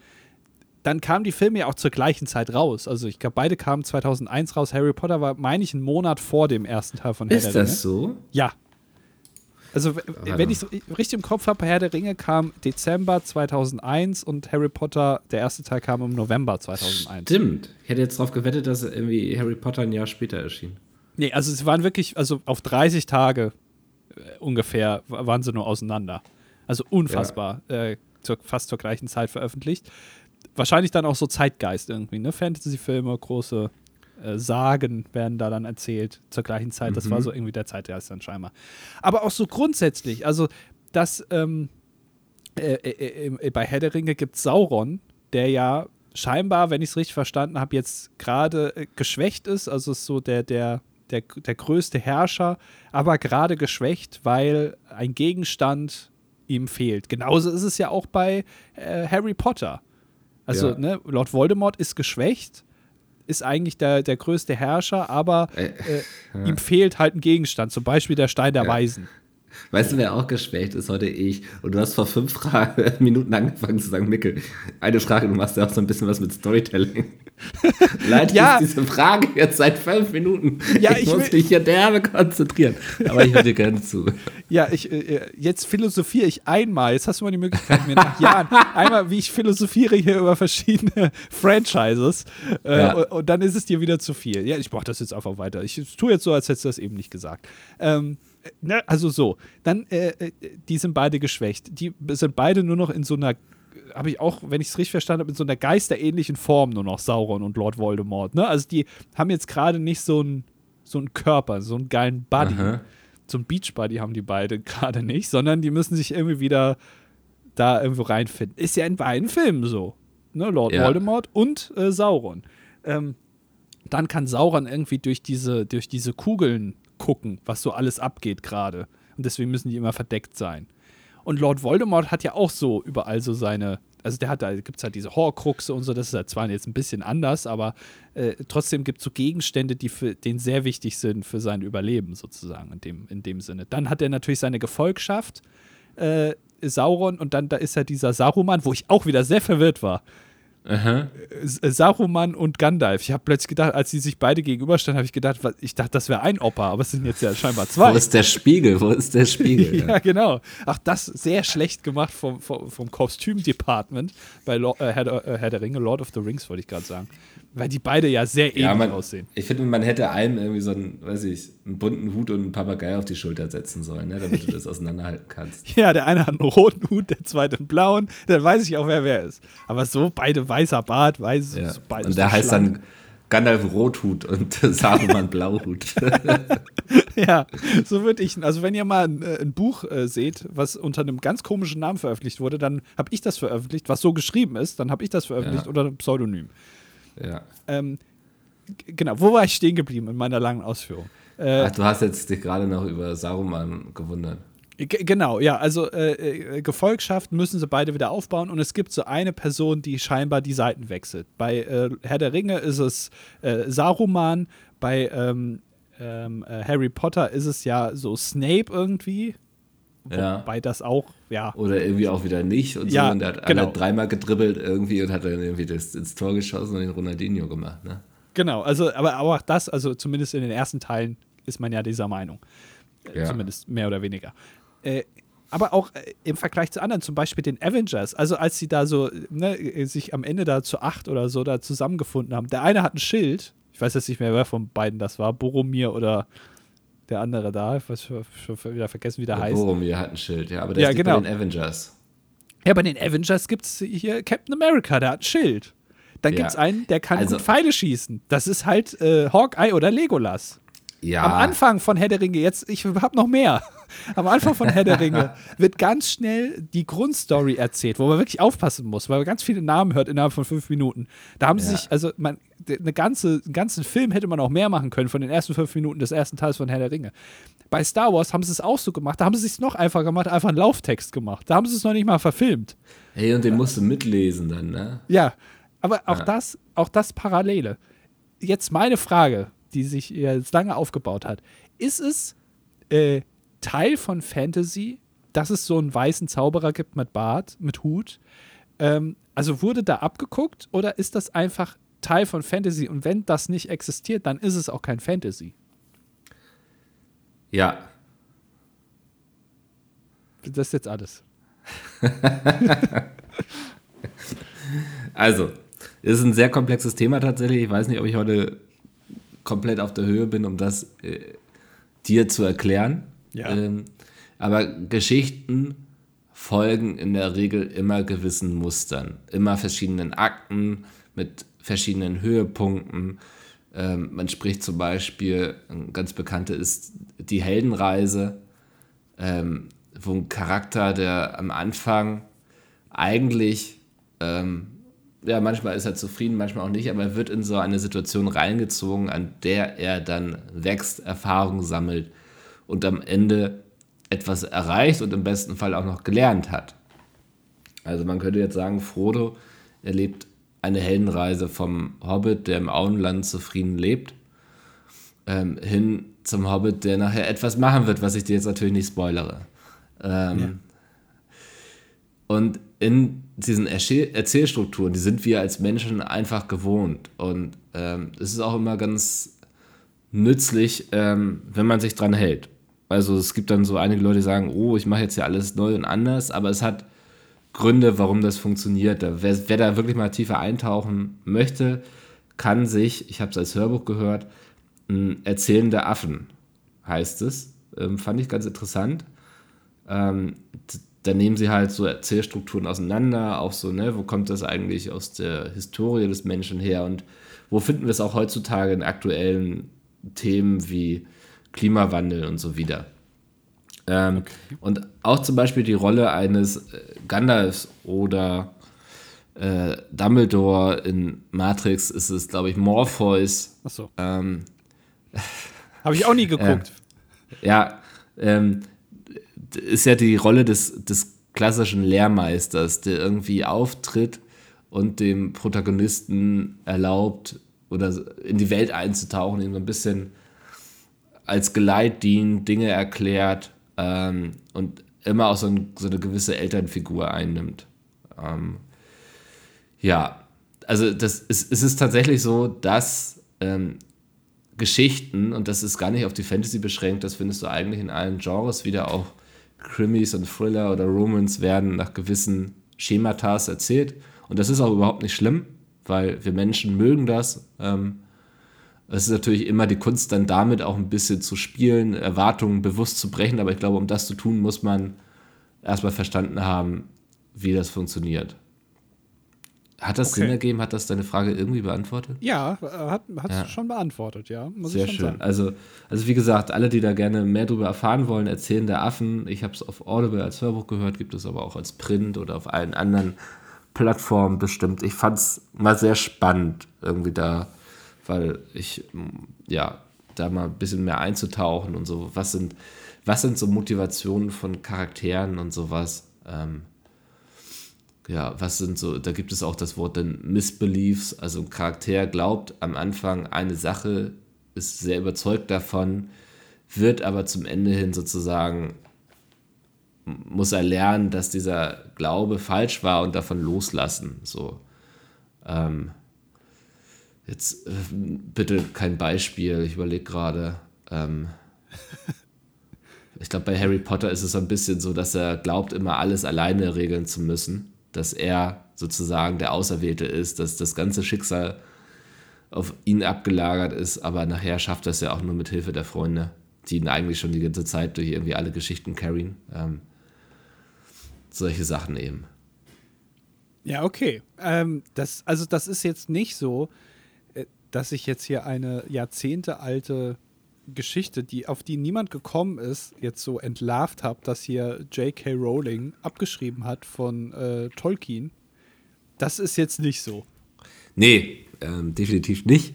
S2: Dann kamen die Filme ja auch zur gleichen Zeit raus. Also ich glaube, beide kamen 2001 raus. Harry Potter war, meine ich, einen Monat vor dem ersten Teil von Herr
S1: Ist
S2: der
S1: das so?
S2: Ja. Also, wenn ich richtig im Kopf habe, Herr der Ringe kam Dezember 2001 und Harry Potter, der erste Teil kam im November 2001.
S1: Stimmt. Ich hätte jetzt darauf gewettet, dass irgendwie Harry Potter ein Jahr später erschien.
S2: Nee, also sie waren wirklich, also auf 30 Tage ungefähr wa- waren sie nur auseinander. Also unfassbar. Äh, zur, fast zur gleichen Zeit veröffentlicht. Wahrscheinlich dann auch so Zeitgeist irgendwie, ne? Fantasy-Filme, große äh, Sagen werden da dann erzählt zur gleichen Zeit. Das war so irgendwie der Zeitgeist dann scheinbar. Aber auch so grundsätzlich, also dass ähm, äh, äh, äh, bei Herr der Ringe gibt es Sauron, der ja scheinbar, wenn ich es richtig verstanden habe, jetzt gerade äh, geschwächt ist. Also ist so der, der, der, der größte Herrscher, aber gerade geschwächt, weil ein Gegenstand ihm fehlt. Genauso ist es ja auch bei äh, Harry Potter. Also,
S1: Ja.
S2: ne, Lord Voldemort ist geschwächt, ist eigentlich der, der größte Herrscher, aber
S1: Äh,
S2: äh, ihm fehlt halt ein Gegenstand, zum Beispiel der Stein der
S1: Ja.
S2: Weisen.
S1: Weißt du, wer auch geschwächt ist heute ich? Und du hast vor fünf Fra Minuten angefangen zu sagen, Mickel, eine Frage, du machst ja auch so ein bisschen was mit Storytelling. Leid ja. diese Frage jetzt seit fünf Minuten. Ja, ich, ich muss mich hier derbe konzentrieren. Aber ich höre dir gerne zu.
S2: Ja, ich, äh, jetzt philosophiere ich einmal. Jetzt hast du mal die Möglichkeit, mir nach Jahren einmal, wie ich philosophiere hier über verschiedene Franchises. Äh, ja. und, und, dann ist es dir wieder zu viel. Ja, ich brauche das jetzt einfach weiter. Ich tue jetzt so, als hättest du das eben nicht gesagt. Ähm, ne, also so, dann, äh, äh, die sind beide geschwächt. Die sind beide nur noch in so einer, habe ich auch, wenn ich es richtig verstanden habe, in so einer geisterähnlichen Form nur noch Sauron und Lord Voldemort. Ne? Also die haben jetzt gerade nicht so einen so Körper, so einen geilen Buddy. Aha. So einen Beachbuddy haben die beide gerade nicht, sondern die müssen sich irgendwie wieder da irgendwo reinfinden. Ist ja in beiden Filmen so. Ne? Lord ja. Voldemort und äh, Sauron. Ähm, dann kann Sauron irgendwie durch diese, durch diese Kugeln gucken, was so alles abgeht gerade. Und deswegen müssen die immer verdeckt sein. Und Lord Voldemort hat ja auch so überall so seine, also der hat da, gibt es halt diese Horcruxe und so, das ist halt zwar jetzt ein bisschen anders, aber äh, trotzdem gibt es so Gegenstände, die für den sehr wichtig sind für sein Überleben sozusagen in dem, in dem Sinne. Dann hat er natürlich seine Gefolgschaft, äh, Sauron, und dann da ist ja dieser Saruman, wo ich auch wieder sehr verwirrt war. Aha. Äh, Saruman und Gandalf. Ich habe plötzlich gedacht, als sie sich beide gegenüberstanden, habe ich gedacht, ich dachte, das wäre ein Opa, aber es sind jetzt ja scheinbar zwei.
S1: Wo ist der Spiegel? Wo ist der Spiegel?
S2: ja, genau. Ach, das sehr schlecht gemacht vom, vom, vom Kostüm-Department bei Lord, äh, Herr, äh, Herr der Ringe, Lord of the Rings, wollte ich gerade sagen. Weil die beide ja sehr ähnlich ja,
S1: man,
S2: aussehen.
S1: Ich finde, man hätte einem irgendwie so einen, weiß ich, einen bunten Hut und einen Papagei auf die Schulter setzen sollen, ne, damit du das auseinanderhalten kannst.
S2: Ja, der eine hat einen roten Hut, der zweite einen blauen. Dann weiß ich auch, wer wer ist. Aber so beide weißer Bart, weiß
S1: ja.
S2: so
S1: beide Und der heißt schlank. dann Gandalf Rothut und Saruman Blauhut.
S2: ja, so würde ich. Also, wenn ihr mal ein, äh, ein Buch äh, seht, was unter einem ganz komischen Namen veröffentlicht wurde, dann habe ich das veröffentlicht, was so geschrieben ist, dann habe ich das veröffentlicht ja. unter einem Pseudonym.
S1: Ja.
S2: Ähm, genau, wo war ich stehen geblieben in meiner langen Ausführung?
S1: Äh, Ach, du hast jetzt dich gerade noch über Saruman gewundert.
S2: Genau, ja, also äh, äh, Gefolgschaft müssen sie beide wieder aufbauen und es gibt so eine Person, die scheinbar die Seiten wechselt. Bei äh, Herr der Ringe ist es äh, Saruman, bei ähm, ähm, äh, Harry Potter ist es ja so Snape irgendwie. Ja. Wobei das auch, ja.
S1: Oder irgendwie auch wieder nicht und ja, so. Und er hat genau. dreimal gedribbelt irgendwie und hat dann irgendwie das ins Tor geschossen und den Ronaldinho gemacht, ne?
S2: Genau, also, aber, aber auch das, also zumindest in den ersten Teilen ist man ja dieser Meinung. Ja. Zumindest mehr oder weniger. Äh, aber auch äh, im Vergleich zu anderen, zum Beispiel den Avengers, also als sie da so, ne, sich am Ende da zu acht oder so da zusammengefunden haben. Der eine hat ein Schild, ich weiß jetzt nicht mehr, wer von beiden das war, Boromir oder der andere da, ich weiß schon wieder vergessen, wie der, der heißt.
S1: Boromir hat ein Schild, ja, aber der ja, ist genau. bei den Avengers.
S2: Ja, bei den Avengers gibt es hier Captain America, der hat ein Schild. Dann ja. gibt es einen, der kann also, Pfeile schießen. Das ist halt äh, Hawkeye oder Legolas.
S1: Ja.
S2: Am Anfang von Herr der Ringe, jetzt, ich habe noch mehr. Am Anfang von Herr der Ringe wird ganz schnell die Grundstory erzählt, wo man wirklich aufpassen muss, weil man ganz viele Namen hört innerhalb von fünf Minuten. Da haben sie ja. sich, also man, eine ganze, einen ganzen Film hätte man auch mehr machen können von den ersten fünf Minuten des ersten Teils von Herr der Ringe. Bei Star Wars haben sie es auch so gemacht, da haben sie es noch einfacher gemacht, einfach einen Lauftext gemacht. Da haben sie es noch nicht mal verfilmt.
S1: Hey, und den musst du mitlesen dann, ne?
S2: Ja, aber auch ja. das, auch das Parallele. Jetzt meine Frage, die sich jetzt lange aufgebaut hat. Ist es äh, Teil von Fantasy, dass es so einen weißen Zauberer gibt mit Bart, mit Hut? Ähm, also wurde da abgeguckt oder ist das einfach Teil von Fantasy? Und wenn das nicht existiert, dann ist es auch kein Fantasy.
S1: Ja.
S2: Das ist jetzt alles.
S1: also, es ist ein sehr komplexes Thema tatsächlich. Ich weiß nicht, ob ich heute komplett auf der Höhe bin, um das äh, dir zu erklären.
S2: Ja. Ähm,
S1: aber Geschichten folgen in der Regel immer gewissen Mustern, immer verschiedenen Akten mit verschiedenen Höhepunkten. Ähm, man spricht zum Beispiel, ein ganz bekannte ist die Heldenreise, ähm, wo ein Charakter, der am Anfang eigentlich ähm, ja, manchmal ist er zufrieden, manchmal auch nicht, aber er wird in so eine Situation reingezogen, an der er dann wächst, Erfahrung sammelt und am Ende etwas erreicht und im besten Fall auch noch gelernt hat. Also man könnte jetzt sagen, Frodo erlebt eine Heldenreise vom Hobbit, der im Auenland zufrieden lebt. ähm, hin zum Hobbit, der nachher etwas machen wird, was ich dir jetzt natürlich nicht spoilere. Ähm, ja. Und in diesen Erzählstrukturen, die sind wir als Menschen einfach gewohnt. Und ähm, es ist auch immer ganz nützlich, ähm, wenn man sich dran hält. Also es gibt dann so einige Leute, die sagen, oh, ich mache jetzt ja alles neu und anders, aber es hat Gründe, warum das funktioniert. Wer, wer da wirklich mal tiefer eintauchen möchte, kann sich, ich habe es als Hörbuch gehört, Erzählende Affen heißt es. Ähm, fand ich ganz interessant. Ähm, da nehmen sie halt so Erzählstrukturen auseinander, auch so, ne, wo kommt das eigentlich aus der Historie des Menschen her und wo finden wir es auch heutzutage in aktuellen Themen wie Klimawandel und so wieder. Ähm, okay. Und auch zum Beispiel die Rolle eines äh, Gandalfs oder äh, Dumbledore in Matrix ist es, glaube ich, Morpheus.
S2: Ach so. Ähm, Habe ich auch nie geguckt.
S1: Äh, ja, ähm, ist ja die Rolle des, des klassischen Lehrmeisters, der irgendwie auftritt und dem Protagonisten erlaubt, oder in die Welt einzutauchen, ihm so ein bisschen als Geleit dient, Dinge erklärt ähm, und immer auch so, ein, so, eine gewisse Elternfigur einnimmt. Ähm, ja, also das ist, es ist tatsächlich so, dass ähm, Geschichten, und das ist gar nicht auf die Fantasy beschränkt, das findest du eigentlich in allen Genres wieder, auch Krimis und Thriller oder Romans werden nach gewissen Schematas erzählt. Und das ist auch überhaupt nicht schlimm weil wir Menschen mögen das. Ähm, es ist natürlich immer die Kunst, dann damit auch ein bisschen zu spielen, Erwartungen bewusst zu brechen, aber ich glaube, um das zu tun, muss man erstmal verstanden haben, wie das funktioniert. Hat das okay. Sinn ergeben? Hat das deine Frage irgendwie beantwortet?
S2: Ja, hat es ja. schon beantwortet, ja.
S1: Sehr schön. Sagen. Also, also wie gesagt, alle, die da gerne mehr darüber erfahren wollen, erzählen der Affen. Ich habe es auf Audible als Hörbuch gehört, gibt es aber auch als Print oder auf allen anderen Plattform bestimmt. Ich fand es mal sehr spannend, irgendwie da, weil ich, ja, da mal ein bisschen mehr einzutauchen und so. Was sind, was sind so Motivationen von Charakteren und sowas? Ähm, ja, was sind so, da gibt es auch das Wort dann Misbeliefs, also ein Charakter glaubt am Anfang eine Sache, ist sehr überzeugt davon, wird aber zum Ende hin sozusagen muss er lernen, dass dieser Glaube falsch war und davon loslassen. So. Ähm, jetzt äh, bitte kein Beispiel, ich überlege gerade. Ähm, ich glaube, bei Harry Potter ist es so ein bisschen so, dass er glaubt, immer alles alleine regeln zu müssen. Dass er sozusagen der Auserwählte ist, dass das ganze Schicksal auf ihn abgelagert ist, aber nachher schafft er es ja auch nur mit Hilfe der Freunde, die ihn eigentlich schon die ganze Zeit durch irgendwie alle Geschichten carryen. Ähm, solche Sachen eben.
S2: Ja, okay. Ähm, das, also das ist jetzt nicht so, dass ich jetzt hier eine jahrzehntealte Geschichte, die, auf die niemand gekommen ist, jetzt so entlarvt habe, dass hier J.K. Rowling abgeschrieben hat von äh, Tolkien. Das ist jetzt nicht so.
S1: Nee, ähm, definitiv nicht.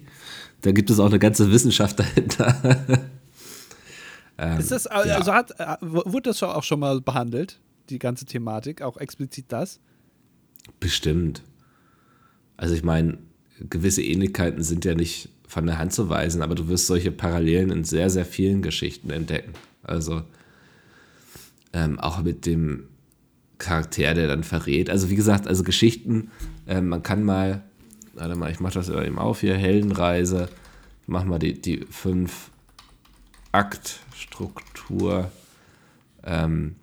S1: Da gibt es auch eine ganze Wissenschaft dahinter.
S2: ähm, ist das, also ja. hat, äh, wurde das auch schon mal behandelt? die ganze Thematik, auch explizit das?
S1: Bestimmt. Also ich meine, gewisse Ähnlichkeiten sind ja nicht von der Hand zu weisen, aber du wirst solche Parallelen in sehr, sehr vielen Geschichten entdecken. Also ähm, auch mit dem Charakter, der dann verrät. Also wie gesagt, also Geschichten, äh, man kann mal, warte mal, ich mache das eben auf hier, Heldenreise, mach mal die, die fünf Aktstruktur. Ähm,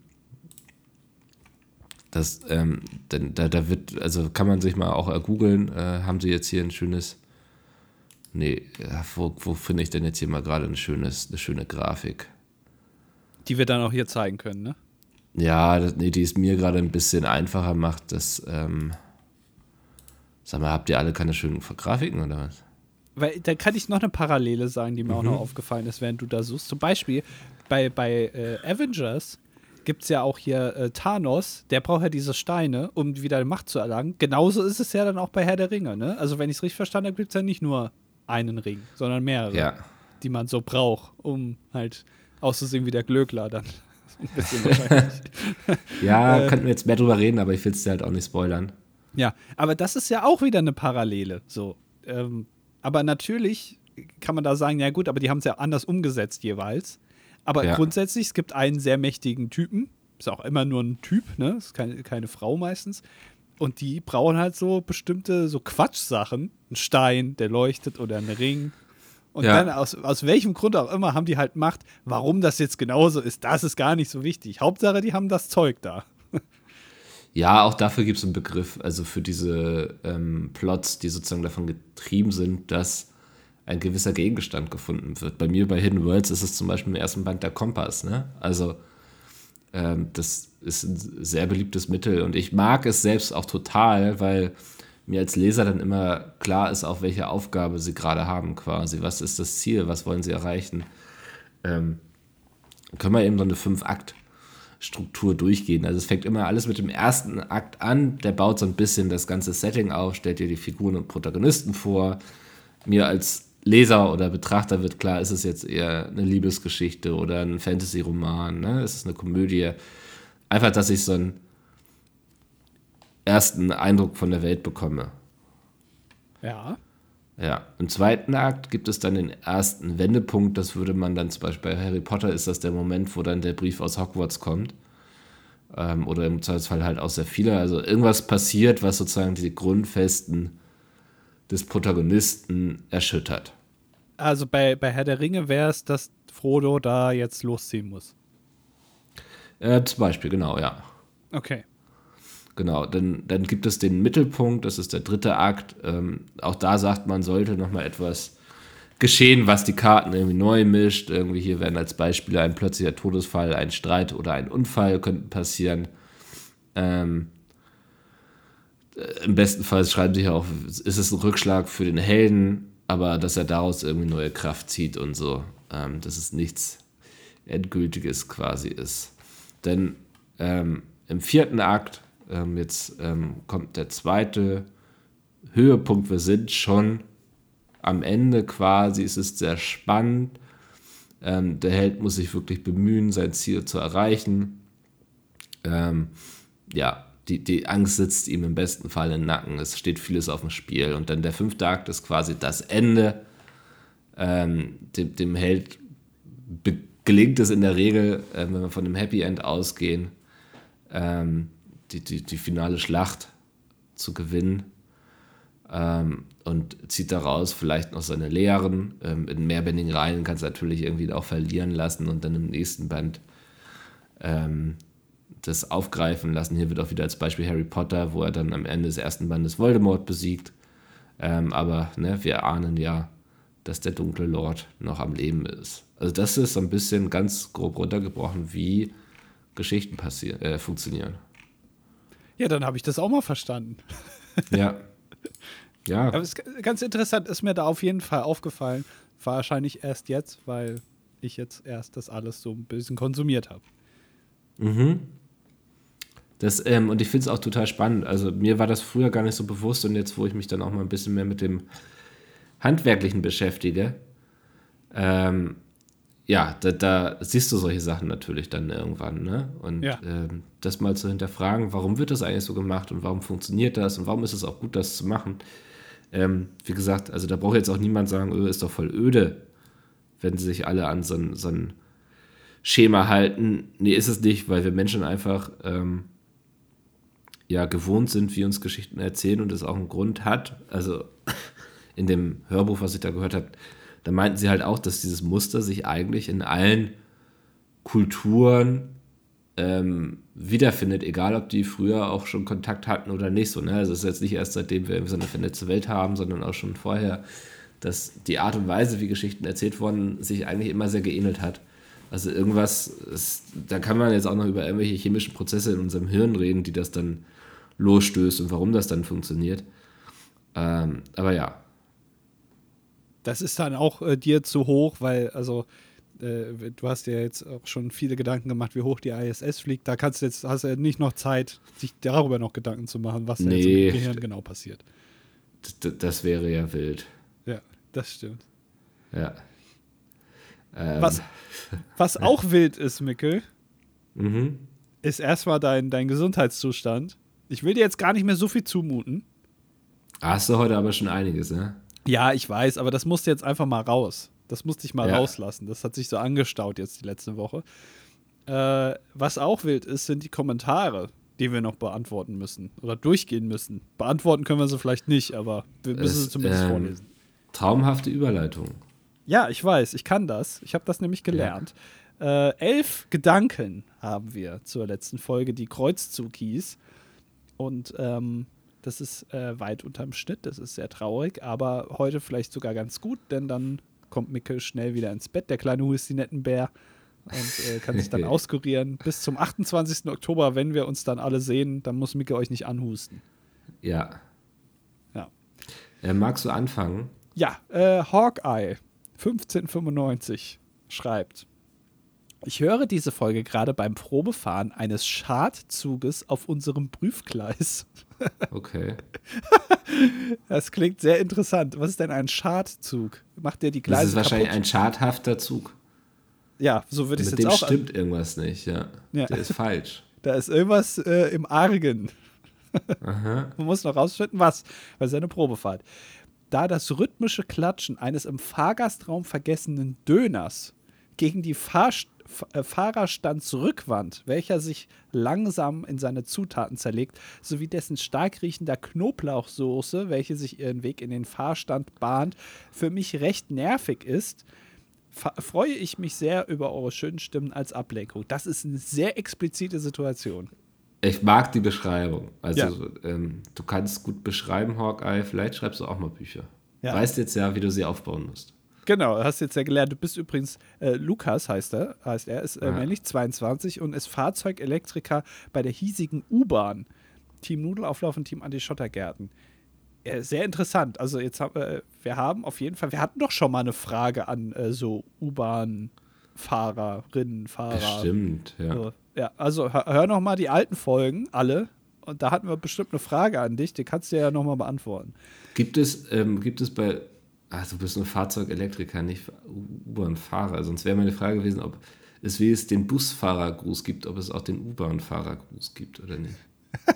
S1: das, ähm, denn, da, da wird, also kann man sich mal auch googeln, äh, haben sie jetzt hier ein schönes, nee, wo, wo finde ich denn jetzt hier mal gerade ein schönes, eine schöne Grafik?
S2: Die wir dann auch hier zeigen können, ne?
S1: Ja, das, nee, die es mir gerade ein bisschen einfacher macht, das, ähm, sag mal, habt ihr alle keine schönen Grafiken oder was?
S2: Weil da kann ich noch eine Parallele sagen, die mir mhm. auch noch aufgefallen ist, während du da suchst. Zum Beispiel bei, bei äh, Avengers gibt es ja auch hier äh, Thanos, der braucht ja diese Steine, um wieder Macht zu erlangen. Genauso ist es ja dann auch bei Herr der Ringe, ne? Also, wenn ich es richtig verstanden habe, gibt es ja nicht nur einen Ring, sondern mehrere, ja. die man so braucht, um halt auszusehen wie der Glöckler dann. Ein bisschen
S1: wahrscheinlich. ja, äh, könnten wir jetzt mehr drüber reden, aber ich will es dir halt auch nicht spoilern.
S2: Ja, aber das ist ja auch wieder eine Parallele. So. Ähm, aber natürlich kann man da sagen, ja gut, aber die haben es ja anders umgesetzt jeweils. Aber
S1: Ja.
S2: grundsätzlich, es gibt einen sehr mächtigen Typen, ist auch immer nur ein Typ, ne? Ist keine, keine Frau meistens. Und die brauchen halt so bestimmte so Quatschsachen. Ein Stein, der leuchtet oder ein Ring. Und
S1: Ja.
S2: dann aus, aus welchem Grund auch immer haben die halt Macht. Warum das jetzt genauso ist, das ist gar nicht so wichtig. Hauptsache, die haben das Zeug da.
S1: Ja, auch dafür gibt es einen Begriff, also für diese ähm, Plots, die sozusagen davon getrieben sind, dass ein gewisser Gegenstand gefunden wird. Bei mir bei Hidden Worlds ist es zum Beispiel im ersten Band der Kompass, ne? Also ähm, das ist ein sehr beliebtes Mittel und ich mag es selbst auch total, weil mir als Leser dann immer klar ist, auf welche Aufgabe sie gerade haben quasi. Was ist das Ziel? Was wollen sie erreichen? Ähm, können wir eben so eine Fünf-Akt-Struktur durchgehen. Also es fängt immer alles mit dem ersten Akt an, der baut so ein bisschen das ganze Setting auf, stellt dir die Figuren und Protagonisten vor. Mir als Leser oder Betrachter wird klar, ist es jetzt eher eine Liebesgeschichte oder ein Fantasy-Roman, ne? ist es eine Komödie. Einfach, dass ich so einen ersten Eindruck von der Welt bekomme.
S2: Ja.
S1: Ja, im zweiten Akt gibt es dann den ersten Wendepunkt. Das würde man dann zum Beispiel bei Harry Potter ist das der Moment, wo dann der Brief aus Hogwarts kommt. Ähm, oder im Zweifelsfall halt auch sehr viele. Also irgendwas passiert, was sozusagen die Grundfesten des Protagonisten erschüttert.
S2: Also bei, bei Herr der Ringe wäre es, dass Frodo da jetzt losziehen muss.
S1: Äh, zum Beispiel, genau, ja.
S2: Okay.
S1: Genau, dann, dann gibt es den Mittelpunkt, das ist der dritte Akt. Ähm, auch da sagt man, sollte nochmal etwas geschehen, was die Karten irgendwie neu mischt. Irgendwie hier werden als Beispiele ein plötzlicher Todesfall, ein Streit oder ein Unfall könnten passieren. Ähm, äh, Im besten Fall schreiben sie ja auch, ist es ein Rückschlag für den Helden, aber dass er daraus irgendwie neue Kraft zieht und so. Ähm, dass es nichts Endgültiges quasi ist. Denn ähm, im vierten Akt, ähm, jetzt ähm, kommt der zweite Höhepunkt, wir sind schon am Ende quasi, es ist sehr spannend. Ähm, der Held muss sich wirklich bemühen, sein Ziel zu erreichen. Ähm, ja, die, die Angst sitzt ihm im besten Fall im Nacken. Es steht vieles auf dem Spiel. Und dann der fünfte Akt ist quasi das Ende. Ähm, dem, dem Held gelingt es in der Regel, äh, wenn wir von einem Happy End ausgehen, ähm, die, die, die finale Schlacht zu gewinnen ähm, und zieht daraus vielleicht noch seine Lehren. Ähm, in mehrbändigen Reihen kann es natürlich irgendwie auch verlieren lassen und dann im nächsten Band ähm, das aufgreifen lassen. Hier wird auch wieder als Beispiel Harry Potter, wo er dann am Ende des ersten Bandes Voldemort besiegt. Ähm, aber ne, wir ahnen ja, dass der dunkle Lord noch am Leben ist. Also das ist so ein bisschen ganz grob runtergebrochen, wie Geschichten passieren, äh, funktionieren.
S2: Ja, dann habe ich das auch mal verstanden.
S1: Ja. Ja,
S2: Aber es ist ganz interessant, ist mir da auf jeden Fall aufgefallen. Wahrscheinlich erst jetzt, weil ich jetzt erst das alles so ein bisschen konsumiert habe.
S1: Das, ähm, und ich finde es auch total spannend. Also mir war das früher gar nicht so bewusst und jetzt, wo ich mich dann auch mal ein bisschen mehr mit dem Handwerklichen beschäftige, ähm, ja, da, da siehst du solche Sachen natürlich dann irgendwann, ne? Und
S2: Ja.
S1: ähm, das mal zu hinterfragen, warum wird das eigentlich so gemacht und warum funktioniert das und warum ist es auch gut, das zu machen. Ähm, wie gesagt, also da braucht jetzt auch niemand sagen, öh, ist doch voll öde, wenn sie sich alle an so ein, so ein Schema halten. Nee, ist es nicht, weil wir Menschen einfach ähm, ja gewohnt sind, wie uns Geschichten erzählen und es auch einen Grund hat. Also in dem Hörbuch, was ich da gehört habe, da meinten sie halt auch, dass dieses Muster sich eigentlich in allen Kulturen ähm, wiederfindet, egal ob die früher auch schon Kontakt hatten oder nicht. So, ne? Also es ist jetzt nicht erst seitdem wir so eine vernetzte Welt haben, sondern auch schon vorher, dass die Art und Weise, wie Geschichten erzählt wurden, sich eigentlich immer sehr geähnelt hat. Also irgendwas, ist, da kann man jetzt auch noch über irgendwelche chemischen Prozesse in unserem Hirn reden, die das dann losstößt und warum das dann funktioniert. Ähm, aber ja,
S2: Das ist dann auch äh, dir zu hoch, weil, also, äh, du hast ja jetzt auch schon viele Gedanken gemacht, wie hoch die ISS fliegt. Da kannst du jetzt, hast du ja nicht noch Zeit, sich darüber noch Gedanken zu machen, was da jetzt
S1: Nee.
S2: im Gehirn genau passiert.
S1: d- das wäre ja wild.
S2: Ja, das stimmt.
S1: Ja. Ähm,
S2: Was, was auch wild ist, Mickel,
S1: Mhm.
S2: ist erstmal dein, dein Gesundheitszustand. Ich will dir jetzt gar nicht mehr so viel zumuten.
S1: Hast du heute aber schon einiges, ne?
S2: Ja, ich weiß, aber das musste jetzt einfach mal raus. Das musste ich mal
S1: Ja.
S2: rauslassen. Das hat sich so angestaut jetzt die letzte Woche. Äh, was auch wild ist, sind die Kommentare, die wir noch beantworten müssen oder durchgehen müssen. Beantworten können wir sie vielleicht nicht, aber wir müssen
S1: Es,
S2: sie zumindest
S1: ähm,
S2: vorlesen.
S1: Traumhafte Überleitung.
S2: Ja, ich weiß, ich kann das. Ich habe das nämlich gelernt. Äh, elf Gedanken haben wir zur letzten Folge, die Kreuzzug hieß. Und ähm, das ist äh, weit unterm Schnitt, das ist sehr traurig, aber heute vielleicht sogar ganz gut, denn dann kommt Micke schnell wieder ins Bett, der kleine Hustinettenbär, und äh, kann sich dann auskurieren. Bis zum 28. Oktober, wenn wir uns dann alle sehen, dann muss Micke euch nicht anhusten.
S1: Ja.
S2: Ja.
S1: Äh, magst du anfangen?
S2: Ja, äh, Hawkeye 1595 schreibt. Ich höre diese Folge gerade beim Probefahren eines Schadzuges auf unserem Prüfgleis.
S1: Okay.
S2: Das klingt sehr interessant. Was ist denn ein Schadzug? Macht der die
S1: Das
S2: Gleise
S1: ist wahrscheinlich
S2: kaputt?
S1: ein schadhafter Zug.
S2: ja, so würde ich es
S1: Mit
S2: jetzt
S1: dem
S2: auch.
S1: stimmt irgendwas nicht, ja.
S2: Ja.
S1: Der ist falsch.
S2: Da ist irgendwas äh, im Argen. Man muss noch rausfinden, was, weil es ist eine Probefahrt. Da das rhythmische Klatschen eines im Fahrgastraum vergessenen Döners gegen die Fahrst Äh, Fahrerstandsrückwand, welcher sich langsam in seine Zutaten zerlegt, sowie dessen stark riechender Knoblauchsoße, welche sich ihren Weg in den Fahrstand bahnt, für mich recht nervig ist, freue ich mich sehr über eure schönen Stimmen als Ablenkung. Das ist eine sehr explizite Situation.
S1: Ich mag die Beschreibung. Also,
S2: Ja.
S1: ähm, du kannst gut beschreiben, Hawkeye. Vielleicht schreibst du auch mal Bücher.
S2: Ja.
S1: Weißt jetzt ja, wie du sie aufbauen musst.
S2: Genau, hast jetzt ja gelernt. Du bist übrigens, äh, Lukas heißt er, heißt er, ist äh, männlich 22 und ist Fahrzeugelektriker bei der hiesigen U-Bahn. Team Nudelauflauf und Team Anti-Schottergärten. Äh, sehr interessant. Also jetzt haben wir, wir haben auf jeden Fall, wir hatten doch schon mal eine Frage an äh, so U-Bahn-Fahrerinnen, Fahrer.
S1: Bestimmt, ja.
S2: So, ja, also hör, hör noch mal die alten Folgen, alle. Und da hatten wir bestimmt eine Frage an dich, die kannst du ja noch mal beantworten.
S1: Gibt es, ähm, gibt es bei. Ach, du bist nur Fahrzeugelektriker, nicht U-Bahn-Fahrer. Sonst wäre meine Frage gewesen, ob es wie es den Busfahrergruß gibt, ob es auch den U-Bahn-Fahrergruß gibt oder nicht.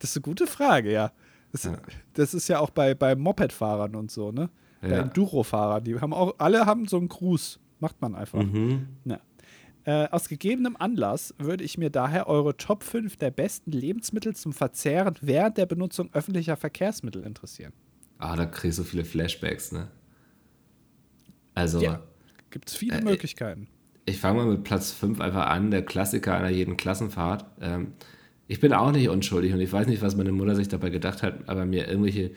S2: Das ist eine gute Frage, ja. Das,
S1: Ja.
S2: das ist ja auch bei, bei Moped-Fahrern und so, ne? Bei
S1: Ja.
S2: Enduro-Fahrern. Die haben auch, alle haben so einen Gruß. Macht man einfach.
S1: Mhm.
S2: Ja. Äh, aus gegebenem Anlass würde ich mir daher eure Top 5 der besten Lebensmittel zum Verzehren während der Benutzung öffentlicher Verkehrsmittel interessieren.
S1: Ah, da kriegst du viele Flashbacks, ne? Also,
S2: Ja. Gibt es viele
S1: Äh,
S2: Möglichkeiten.
S1: ich fange mal mit Platz 5 einfach an, der Klassiker einer jeden Klassenfahrt. Ähm, ich bin auch nicht unschuldig und ich weiß nicht, was meine Mutter sich dabei gedacht hat, aber mir irgendwelche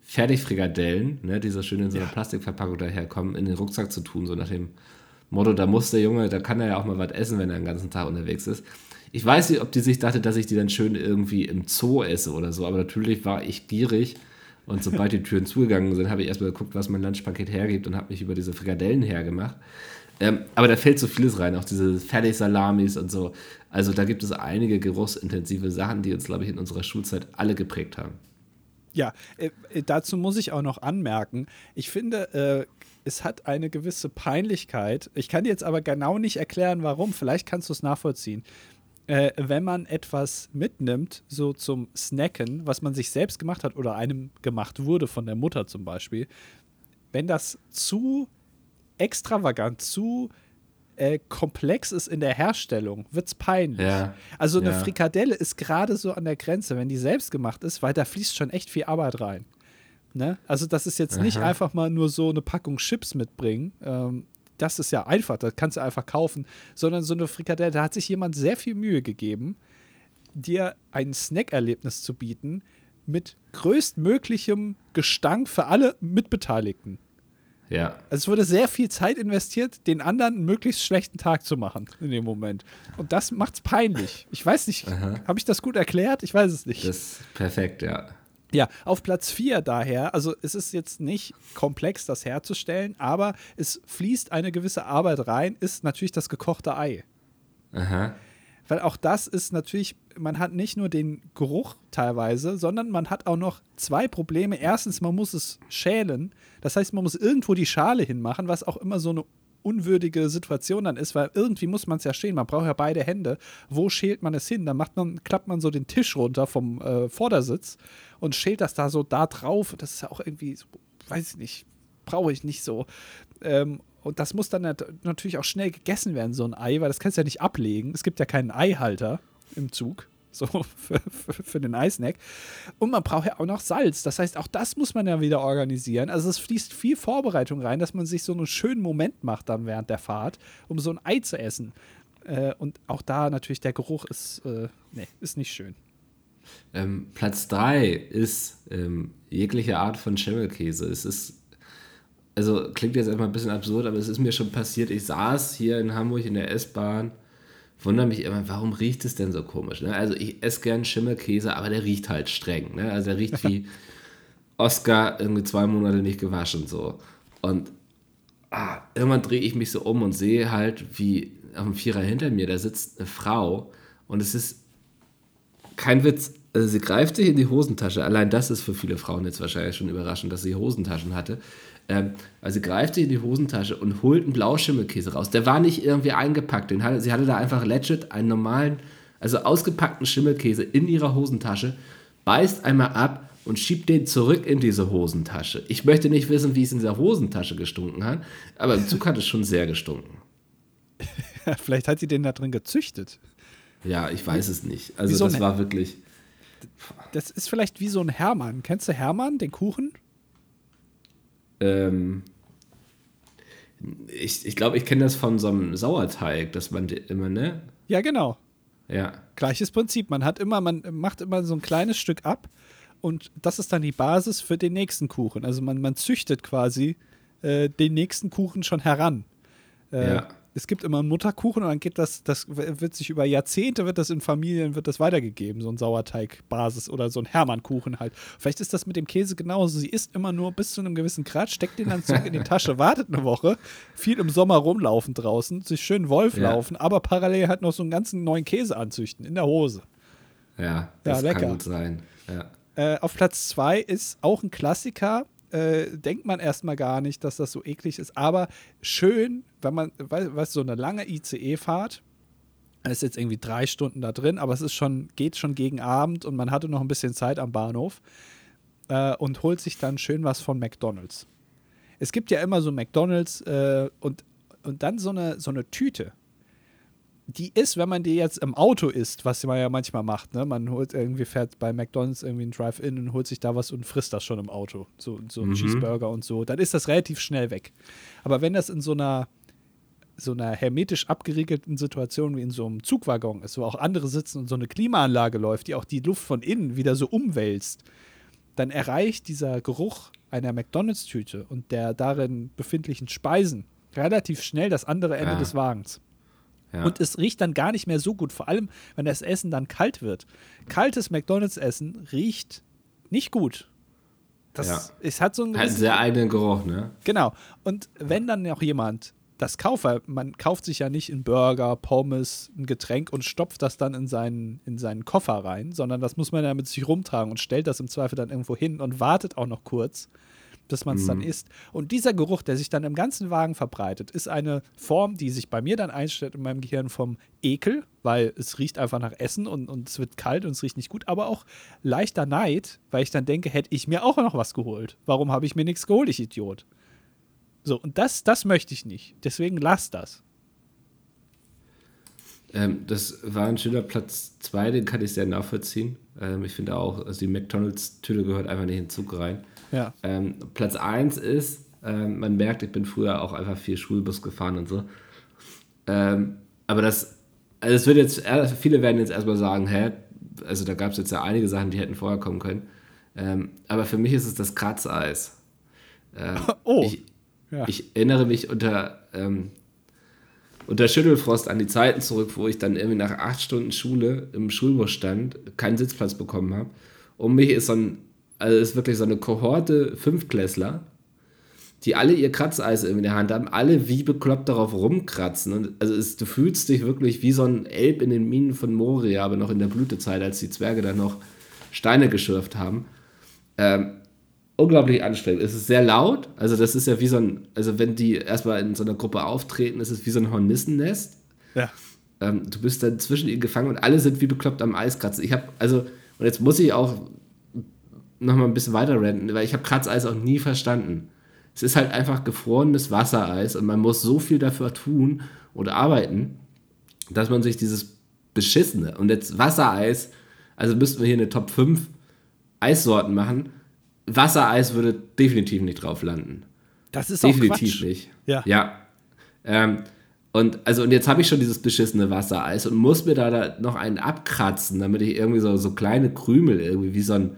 S1: Fertigfrikadellen, ne, die so schön in so einer Plastikverpackung daherkommen, in den Rucksack zu tun, so nach dem Motto, da muss der Junge, da kann er ja auch mal was essen, wenn er den ganzen Tag unterwegs ist. Ich weiß nicht, ob die sich dachte, dass ich die dann schön irgendwie im Zoo esse oder so, aber natürlich war ich gierig und sobald die Türen zugegangen sind, habe ich erstmal geguckt, was mein Lunchpaket hergibt und habe mich über diese Frikadellen hergemacht. Ähm, aber da fällt so vieles rein, auch diese Fertigsalamis und so. Also da gibt es einige geruchsintensive Sachen, die uns, glaube ich, in unserer Schulzeit alle geprägt haben.
S2: Ja, äh, äh, dazu muss ich auch noch anmerken, ich finde, äh, es hat eine gewisse Peinlichkeit. Ich kann dir jetzt aber genau nicht erklären, warum. Vielleicht kannst du es nachvollziehen. Äh, wenn man etwas mitnimmt, so zum Snacken, was man sich selbst gemacht hat oder einem gemacht wurde von der Mutter zum Beispiel, wenn das zu extravagant, zu äh, komplex ist in der Herstellung, wird es peinlich.
S1: Ja,
S2: Also eine
S1: ja.
S2: Frikadelle ist gerade so an der Grenze, wenn die selbst gemacht ist, weil da fließt schon echt viel Arbeit rein. Ne? Also das ist jetzt nicht
S1: Aha.
S2: einfach mal nur so eine Packung Chips mitbringen. Ähm, das ist ja einfach, das kannst du einfach kaufen. Sondern so eine Frikadelle, da hat sich jemand sehr viel Mühe gegeben, dir ein Snackerlebnis zu bieten mit größtmöglichem Gestank für alle Mitbeteiligten.
S1: Ja.
S2: Also es wurde sehr viel Zeit investiert, den anderen einen möglichst schlechten Tag zu machen in dem Moment. Und das macht's peinlich. Ich weiß nicht, habe ich das gut erklärt? Ich weiß es nicht.
S1: Das ist perfekt, ja.
S2: Ja, auf Platz 4 daher, also es ist jetzt nicht komplex, das herzustellen, aber es fließt eine gewisse Arbeit rein, ist natürlich das gekochte Ei.
S1: Aha.
S2: Weil auch das ist natürlich, man hat nicht nur den Geruch teilweise, sondern man hat auch noch zwei Probleme. Erstens, man muss es schälen. Das heißt, man muss irgendwo die Schale hinmachen, was auch immer so eine unwürdige Situation dann ist, weil irgendwie muss man es ja stehen. Man braucht ja beide Hände. Wo schält man es hin? Dann macht man, klappt man so den Tisch runter vom äh, Vordersitz und schält das da so da drauf. Das ist ja auch irgendwie so weiß ich nicht, brauche ich nicht so. Ähm, und das muss dann natürlich auch schnell gegessen werden, so ein Ei, weil das kannst du ja nicht ablegen. Es gibt ja keinen Eihalter im Zug, so für, für, für den Eisnack. Und man braucht ja auch noch Salz. Das heißt, auch das muss man ja wieder organisieren. Also es fließt viel Vorbereitung rein, dass man sich so einen schönen Moment macht dann während der Fahrt, um so ein Ei zu essen. Äh, und auch da natürlich der Geruch ist, äh, nee, ist nicht schön.
S1: Ähm, Platz 3 ist ähm, jegliche Art von Schimmelkäse. Es ist, also klingt jetzt erstmal ein bisschen absurd, aber es ist mir schon passiert. Ich saß hier in Hamburg in der S-Bahn, wundere mich immer, warum riecht es denn so komisch? Ne? Also ich esse gern Schimmelkäse, aber der riecht halt streng. Ne? Also der riecht wie Oscar irgendwie zwei Monate nicht gewaschen so. Und ah, irgendwann drehe ich mich so um und sehe halt, wie auf dem Vierer hinter mir, da sitzt eine Frau und es ist kein Witz, also sie greift sich in die Hosentasche. Allein das ist für viele Frauen jetzt wahrscheinlich schon überraschend, dass sie Hosentaschen hatte. Ähm, also sie greift sich in die Hosentasche und holt einen Blauschimmelkäse raus. Der war nicht irgendwie eingepackt. Den hatte, sie hatte da einfach legit einen normalen, also ausgepackten Schimmelkäse in ihrer Hosentasche, beißt einmal ab und schiebt den zurück in diese Hosentasche. Ich möchte nicht wissen, wie es in dieser Hosentasche gestunken hat, aber im Zug hat es schon sehr gestunken.
S2: Vielleicht hat sie den da drin gezüchtet.
S1: Ja, ich weiß es nicht. Also so das war wirklich
S2: das ist vielleicht wie so ein Hermann. Kennst du Hermann, den Kuchen?
S1: Ähm, ich ich glaube, ich kenne das von so einem Sauerteig, dass man immer, ne?
S2: Ja, genau.
S1: Ja.
S2: Gleiches Prinzip. Man hat immer, man macht immer so ein kleines Stück ab und das ist dann die Basis für den nächsten Kuchen. Also man, man züchtet quasi äh, den nächsten Kuchen schon heran. Äh, ja es gibt immer einen Mutterkuchen und dann geht das, das wird sich über Jahrzehnte wird das in Familien, wird das weitergegeben, so ein Sauerteigbasis oder so ein Hermannkuchen halt. Vielleicht ist das mit dem Käse genauso. Sie isst immer nur bis zu einem gewissen Grad, steckt den dann zurück in die Tasche, wartet eine Woche, viel im Sommer rumlaufen draußen, sich schön Wolf ja. laufen, aber parallel halt noch so einen ganzen neuen Käse anzüchten in der Hose.
S1: Ja, das ja, kann gut sein. Ja.
S2: Äh, auf Platz zwei ist auch ein Klassiker, äh, denkt man erstmal gar nicht, dass das so eklig ist. Aber schön, wenn man, weißt du, so eine lange ICE-Fahrt, ist jetzt irgendwie drei Stunden da drin, aber es ist schon, geht schon gegen Abend und man hatte noch ein bisschen Zeit am Bahnhof äh, und holt sich dann schön was von McDonalds. Es gibt ja immer so McDonalds äh, und, und dann so eine, so eine Tüte die ist, wenn man die jetzt im Auto isst, was man ja manchmal macht, ne? Man holt irgendwie, fährt bei McDonalds irgendwie ein Drive-In und holt sich da was und frisst das schon im Auto. So, so ein mhm. Cheeseburger und so. Dann ist das relativ schnell weg. Aber wenn das in so einer so einer hermetisch abgeriegelten Situation wie in so einem Zugwaggon ist, wo auch andere sitzen und so eine Klimaanlage läuft, die auch die Luft von innen wieder so umwälzt, dann erreicht dieser Geruch einer McDonalds-Tüte und der darin befindlichen Speisen relativ schnell das andere Ende ja. des Wagens. Ja. Und es riecht dann gar nicht mehr so gut, vor allem wenn das Essen dann kalt wird. Kaltes McDonalds-Essen riecht nicht gut. Das ja. es hat so einen,
S1: hat einen sehr eigenen Geruch, ne?
S2: Genau. Und wenn dann noch jemand das kauft, weil man kauft sich ja nicht einen Burger, Pommes, ein Getränk und stopft das dann in seinen, in seinen Koffer rein, sondern das muss man ja mit sich rumtragen und stellt das im Zweifel dann irgendwo hin und wartet auch noch kurz bis man es mhm. dann isst. Und dieser Geruch, der sich dann im ganzen Wagen verbreitet, ist eine Form, die sich bei mir dann einstellt in meinem Gehirn vom Ekel, weil es riecht einfach nach Essen und, und es wird kalt und es riecht nicht gut, aber auch leichter Neid, weil ich dann denke, hätte ich mir auch noch was geholt. Warum habe ich mir nichts geholt, ich Idiot? So, und das, das möchte ich nicht. Deswegen lass das.
S1: Ähm, das war ein schöner Platz 2, den kann ich sehr nachvollziehen. Ähm, ich finde auch, also die McDonalds-Tüte gehört einfach nicht in den Zug rein.
S2: Ja.
S1: Ähm, Platz 1 ist, ähm, man merkt, ich bin früher auch einfach viel Schulbus gefahren und so. Ähm, aber das, also es wird jetzt, viele werden jetzt erstmal sagen, hä, also da gab es jetzt ja einige Sachen, die hätten vorher kommen können. Ähm, aber für mich ist es das Kratzeis. Ähm,
S2: oh.
S1: Ich, ja. ich, erinnere mich unter, ähm, unter Schüttelfrost an die Zeiten zurück, wo ich dann irgendwie nach acht Stunden Schule im Schulbus stand, keinen Sitzplatz bekommen habe. Um mich ist so ein also es ist wirklich so eine Kohorte Fünftklässler, die alle ihr Kratzeis in der Hand haben, alle wie bekloppt darauf rumkratzen. Und also es, du fühlst dich wirklich wie so ein Elb in den Minen von Moria, aber noch in der Blütezeit, als die Zwerge dann noch Steine geschürft haben. Ähm, unglaublich anstrengend. Es ist sehr laut, also das ist ja wie so ein, also wenn die erstmal in so einer Gruppe auftreten, ist es wie so ein Hornissennest.
S2: Ja.
S1: Ähm, du bist dann zwischen ihnen gefangen und alle sind wie bekloppt am Eiskratzen. Ich habe, also, und jetzt muss ich auch nochmal ein bisschen weiter renten, weil ich habe Kratzeis auch nie verstanden. Es ist halt einfach gefrorenes Wassereis und man muss so viel dafür tun oder arbeiten, dass man sich dieses beschissene und jetzt Wassereis, also müssten wir hier eine Top 5 Eissorten machen. Wassereis würde definitiv nicht drauf landen.
S2: Das ist
S1: definitiv
S2: auch Quatsch.
S1: nicht.
S2: Ja.
S1: Ja. Ähm, und also und jetzt habe ich schon dieses beschissene Wassereis und muss mir da, da noch einen abkratzen, damit ich irgendwie so, so kleine Krümel irgendwie wie so ein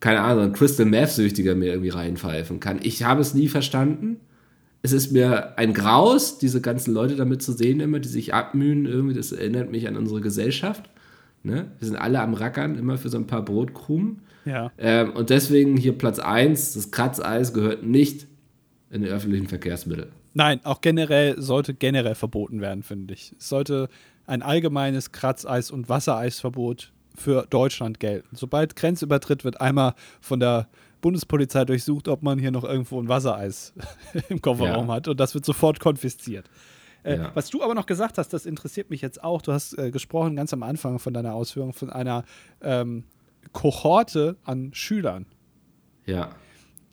S1: keine Ahnung, ein Crystal Meth Süchtiger mir irgendwie reinpfeifen kann. Ich habe es nie verstanden. Es ist mir ein Graus, diese ganzen Leute damit zu sehen immer, die sich abmühen irgendwie. Das erinnert mich an unsere Gesellschaft. Ne? Wir sind alle am Rackern, immer für so ein paar Brotkrumen.
S2: Ja.
S1: Ähm, und deswegen hier Platz 1, das Kratzeis gehört nicht in die öffentlichen Verkehrsmittel.
S2: Nein, auch generell sollte generell verboten werden, finde ich. Es sollte ein allgemeines Kratzeis- und Wassereisverbot für Deutschland gelten. Sobald Grenzübertritt wird einmal von der Bundespolizei durchsucht, ob man hier noch irgendwo ein Wassereis im Kofferraum
S1: Ja.
S2: hat und das wird sofort konfisziert. Äh,
S1: Ja.
S2: Was du aber noch gesagt hast, das interessiert mich jetzt auch. Du hast äh, gesprochen ganz am Anfang von deiner Ausführung von einer ähm, Kohorte an Schülern.
S1: Ja.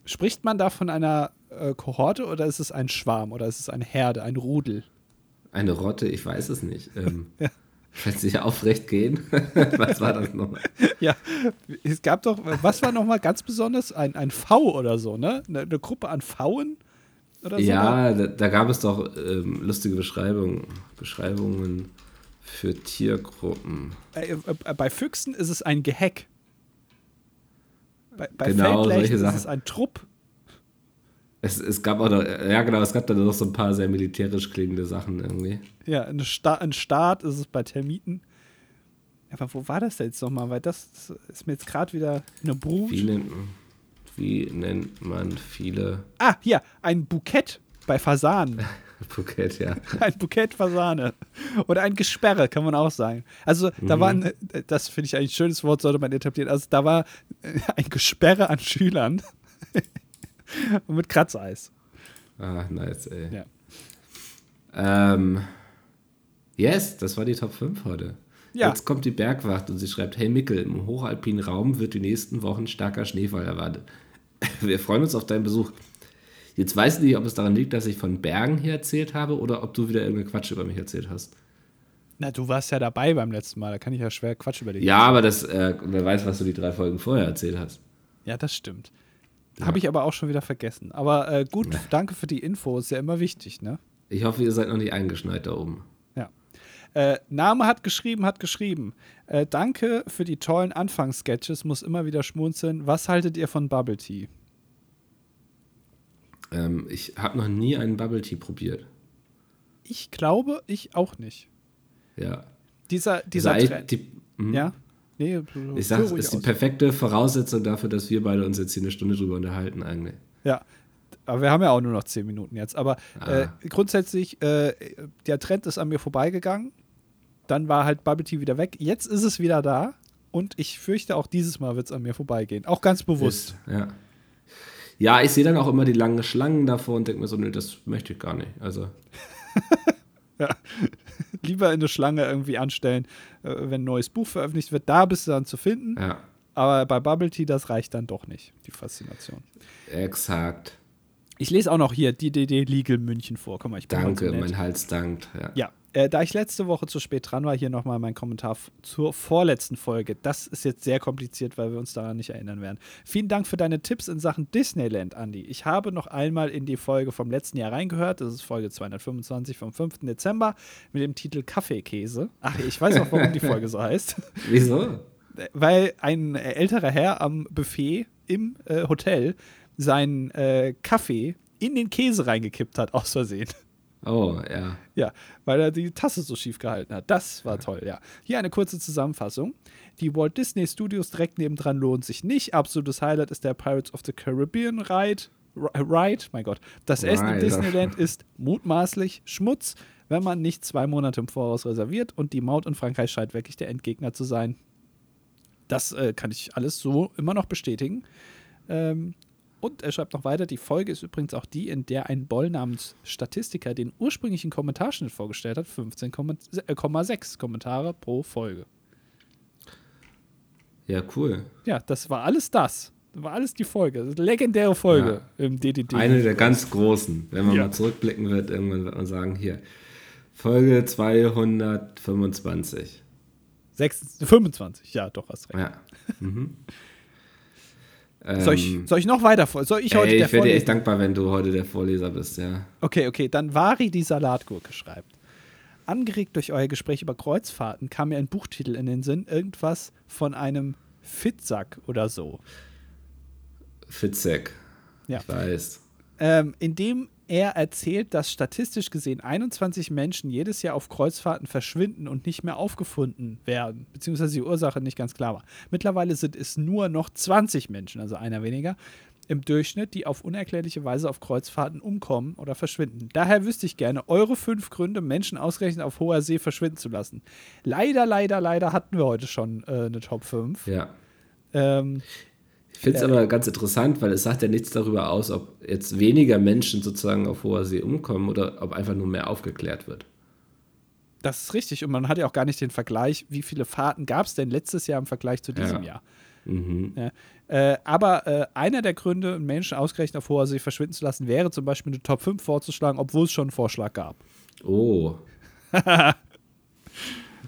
S2: Spricht man da von einer äh, Kohorte oder ist es ein Schwarm oder ist es eine Herde, ein Rudel?
S1: Eine Rotte, ich weiß es nicht. Ähm, Kann sich aufrecht gehen? Was war das nochmal?
S2: Ja, es gab doch, was war nochmal ganz besonders? Ein, ein V oder so, ne? Eine, eine Gruppe an Pfauen oder so?
S1: Ja, da, da gab es doch ähm, lustige Beschreibungen, Beschreibungen für Tiergruppen.
S2: Äh, äh, bei Füchsen ist es ein Geheck. Bei, bei
S1: Genau,
S2: Feldlechten ist es ein Trupp.
S1: Es, es gab auch noch, ja genau, es gab da noch so ein paar sehr militärisch klingende Sachen irgendwie.
S2: Ja, eine Sta ein Staat ist es bei Termiten. Aber wo war das denn jetzt nochmal? Weil das ist mir jetzt gerade wieder eine Brut.
S1: Wie nennt, wie nennt man viele
S2: Ah, hier, ein Bukett bei Fasanen.
S1: Bukett, ja.
S2: ein Bukett Fasane. Oder ein Gesperre, kann man auch sagen. Also, da waren, das finde ich eigentlich ein schönes Wort, sollte man etablieren. Also, da war ein Gesperre an Schülern. Und mit Kratzeis.
S1: Ah, nice, ey.
S2: Ja.
S1: Ähm, yes, das war die Top 5 heute.
S2: Ja.
S1: Jetzt kommt die Bergwacht und sie schreibt, hey Mickel, im hochalpinen Raum wird die nächsten Wochen starker Schneefall erwartet. Wir freuen uns auf deinen Besuch. Jetzt weiß ich nicht, ob es daran liegt, dass ich von Bergen hier erzählt habe oder ob du wieder irgendeinen Quatsch über mich erzählt hast.
S2: Na, du warst ja dabei beim letzten Mal, da kann ich ja schwer Quatsch über dich.
S1: Ja, aber das, äh, wer weiß, was du die drei Folgen vorher erzählt hast.
S2: Ja, das stimmt. Habe ich aber auch schon wieder vergessen. Aber äh, gut, danke für die Info, ist ja immer wichtig, ne?
S1: Ich hoffe, ihr seid noch nicht eingeschneit da oben.
S2: Ja. Äh, Name hat geschrieben, hat geschrieben. Äh, danke für die tollen Anfangssketches, muss immer wieder schmunzeln. Was haltet ihr von Bubble Tea?
S1: Ähm, ich habe noch nie einen Bubble Tea probiert.
S2: Ich glaube, ich auch nicht.
S1: Ja.
S2: Dieser, dieser Trend.
S1: die, mhm.
S2: Ja? Nee,
S1: Ich sag, es ist die
S2: aus.
S1: perfekte Voraussetzung dafür, dass wir beide uns jetzt hier eine Stunde drüber unterhalten eigentlich.
S2: Ja. Aber wir haben ja auch nur noch zehn Minuten jetzt. Aber äh,
S1: Ah.
S2: grundsätzlich, äh, der Trend ist an mir vorbeigegangen. Dann war halt Bubble Tea wieder weg. Jetzt ist es wieder da. Und ich fürchte, auch dieses Mal wird es an mir vorbeigehen. Auch ganz bewusst.
S1: Ist, ja. Ja, ich sehe dann auch immer die langen Schlangen davor und denke mir so, nö, das möchte ich gar nicht. Also,
S2: Lieber in eine Schlange irgendwie anstellen, äh, wenn ein neues Buch veröffentlicht wird. Da bist du dann zu finden.
S1: ja,
S2: Aber bei Bubble Tea, das reicht dann doch nicht, die Faszination.
S1: exakt.
S2: Ich lese auch noch hier DDD Legal München vor. Guck mal, ich
S1: Danke, mein Hals dankt. Ja.
S2: Ja, äh, da ich letzte Woche zu spät dran war, hier nochmal mein Kommentar zur vorletzten Folge. Das ist jetzt sehr kompliziert, weil wir uns daran nicht erinnern werden. Vielen Dank für deine Tipps in Sachen Disneyland, Andy. Ich habe noch einmal in die Folge vom letzten Jahr reingehört. Das ist Folge 225 vom 5. Dezember mit dem Titel Kaffeekäse. Ach, ich weiß auch, warum die Folge so heißt.
S1: Wieso?
S2: Weil ein älterer Herr am Buffet im äh, Hotel seinen äh, Kaffee in den Käse reingekippt hat, aus Versehen.
S1: Oh, ja.
S2: Ja, weil er die Tasse so schief gehalten hat. Das war toll, ja. Hier eine kurze Zusammenfassung. Die Walt Disney Studios direkt nebendran lohnt sich nicht. Absolutes Highlight ist der Pirates of the Caribbean Ride. R- Ride, mein Gott. Das Essen in
S1: Ride.
S2: Disneyland ist mutmaßlich Schmutz, wenn man nicht zwei Monate im Voraus reserviert und die Maut in Frankreich scheint wirklich der Endgegner zu sein. Das äh, kann ich alles so immer noch bestätigen. Ähm, und er schreibt noch weiter, die Folge ist übrigens auch die, in der ein Boll namens Statistiker den ursprünglichen Kommentarschnitt vorgestellt hat. 15,6 Kommentare pro Folge.
S1: Ja, cool.
S2: Ja, das war alles das. War alles die Folge. Das ist eine legendäre Folge
S1: Ja.
S2: im DDD.
S1: Eine der ganz großen. Wenn man
S2: Ja.
S1: mal zurückblicken wird, irgendwann wird man sagen, hier, Folge 225.
S2: 6, 25, ja, doch, hast recht.
S1: Ja. Mhm.
S2: Soll, ich,
S1: Ähm,
S2: soll ich noch weiter vor? Soll ich heute
S1: ey, ich wäre dir echt dankbar, wenn du heute der Vorleser bist, ja.
S2: Okay, okay, dann Vari die Salatgurke schreibt. Angeregt durch euer Gespräch über Kreuzfahrten kam mir ein Buchtitel in den Sinn, irgendwas von einem Fitzsack oder so.
S1: Fitzek.
S2: Ja.
S1: Ich weiß.
S2: ähm, in dem er erzählt, dass statistisch gesehen 21 Menschen jedes Jahr auf Kreuzfahrten verschwinden und nicht mehr aufgefunden werden, beziehungsweise die Ursache nicht ganz klar war. Mittlerweile sind es nur noch 20 Menschen, also einer weniger, im Durchschnitt, die auf unerklärliche Weise auf Kreuzfahrten umkommen oder verschwinden. Daher wüsste ich gerne eure fünf Gründe, Menschen ausgerechnet auf hoher See verschwinden zu lassen. Leider, leider, leider hatten wir heute schon äh, eine Top 5.
S1: Ja.
S2: Ähm,
S1: Ich finde es
S2: Ja.
S1: aber ganz interessant, weil es sagt ja nichts darüber aus, ob jetzt weniger Menschen sozusagen auf hoher See umkommen oder ob einfach nur mehr aufgeklärt wird.
S2: Das ist richtig. Und man hat ja auch gar nicht den Vergleich, wie viele Fahrten gab es denn letztes Jahr im Vergleich zu diesem
S1: Ja.
S2: Jahr.
S1: Mhm.
S2: Ja. Äh, aber äh, einer der Gründe, Menschen ausgerechnet auf hoher See verschwinden zu lassen, wäre zum Beispiel eine Top 5 vorzuschlagen, obwohl es schon einen Vorschlag gab.
S1: Oh.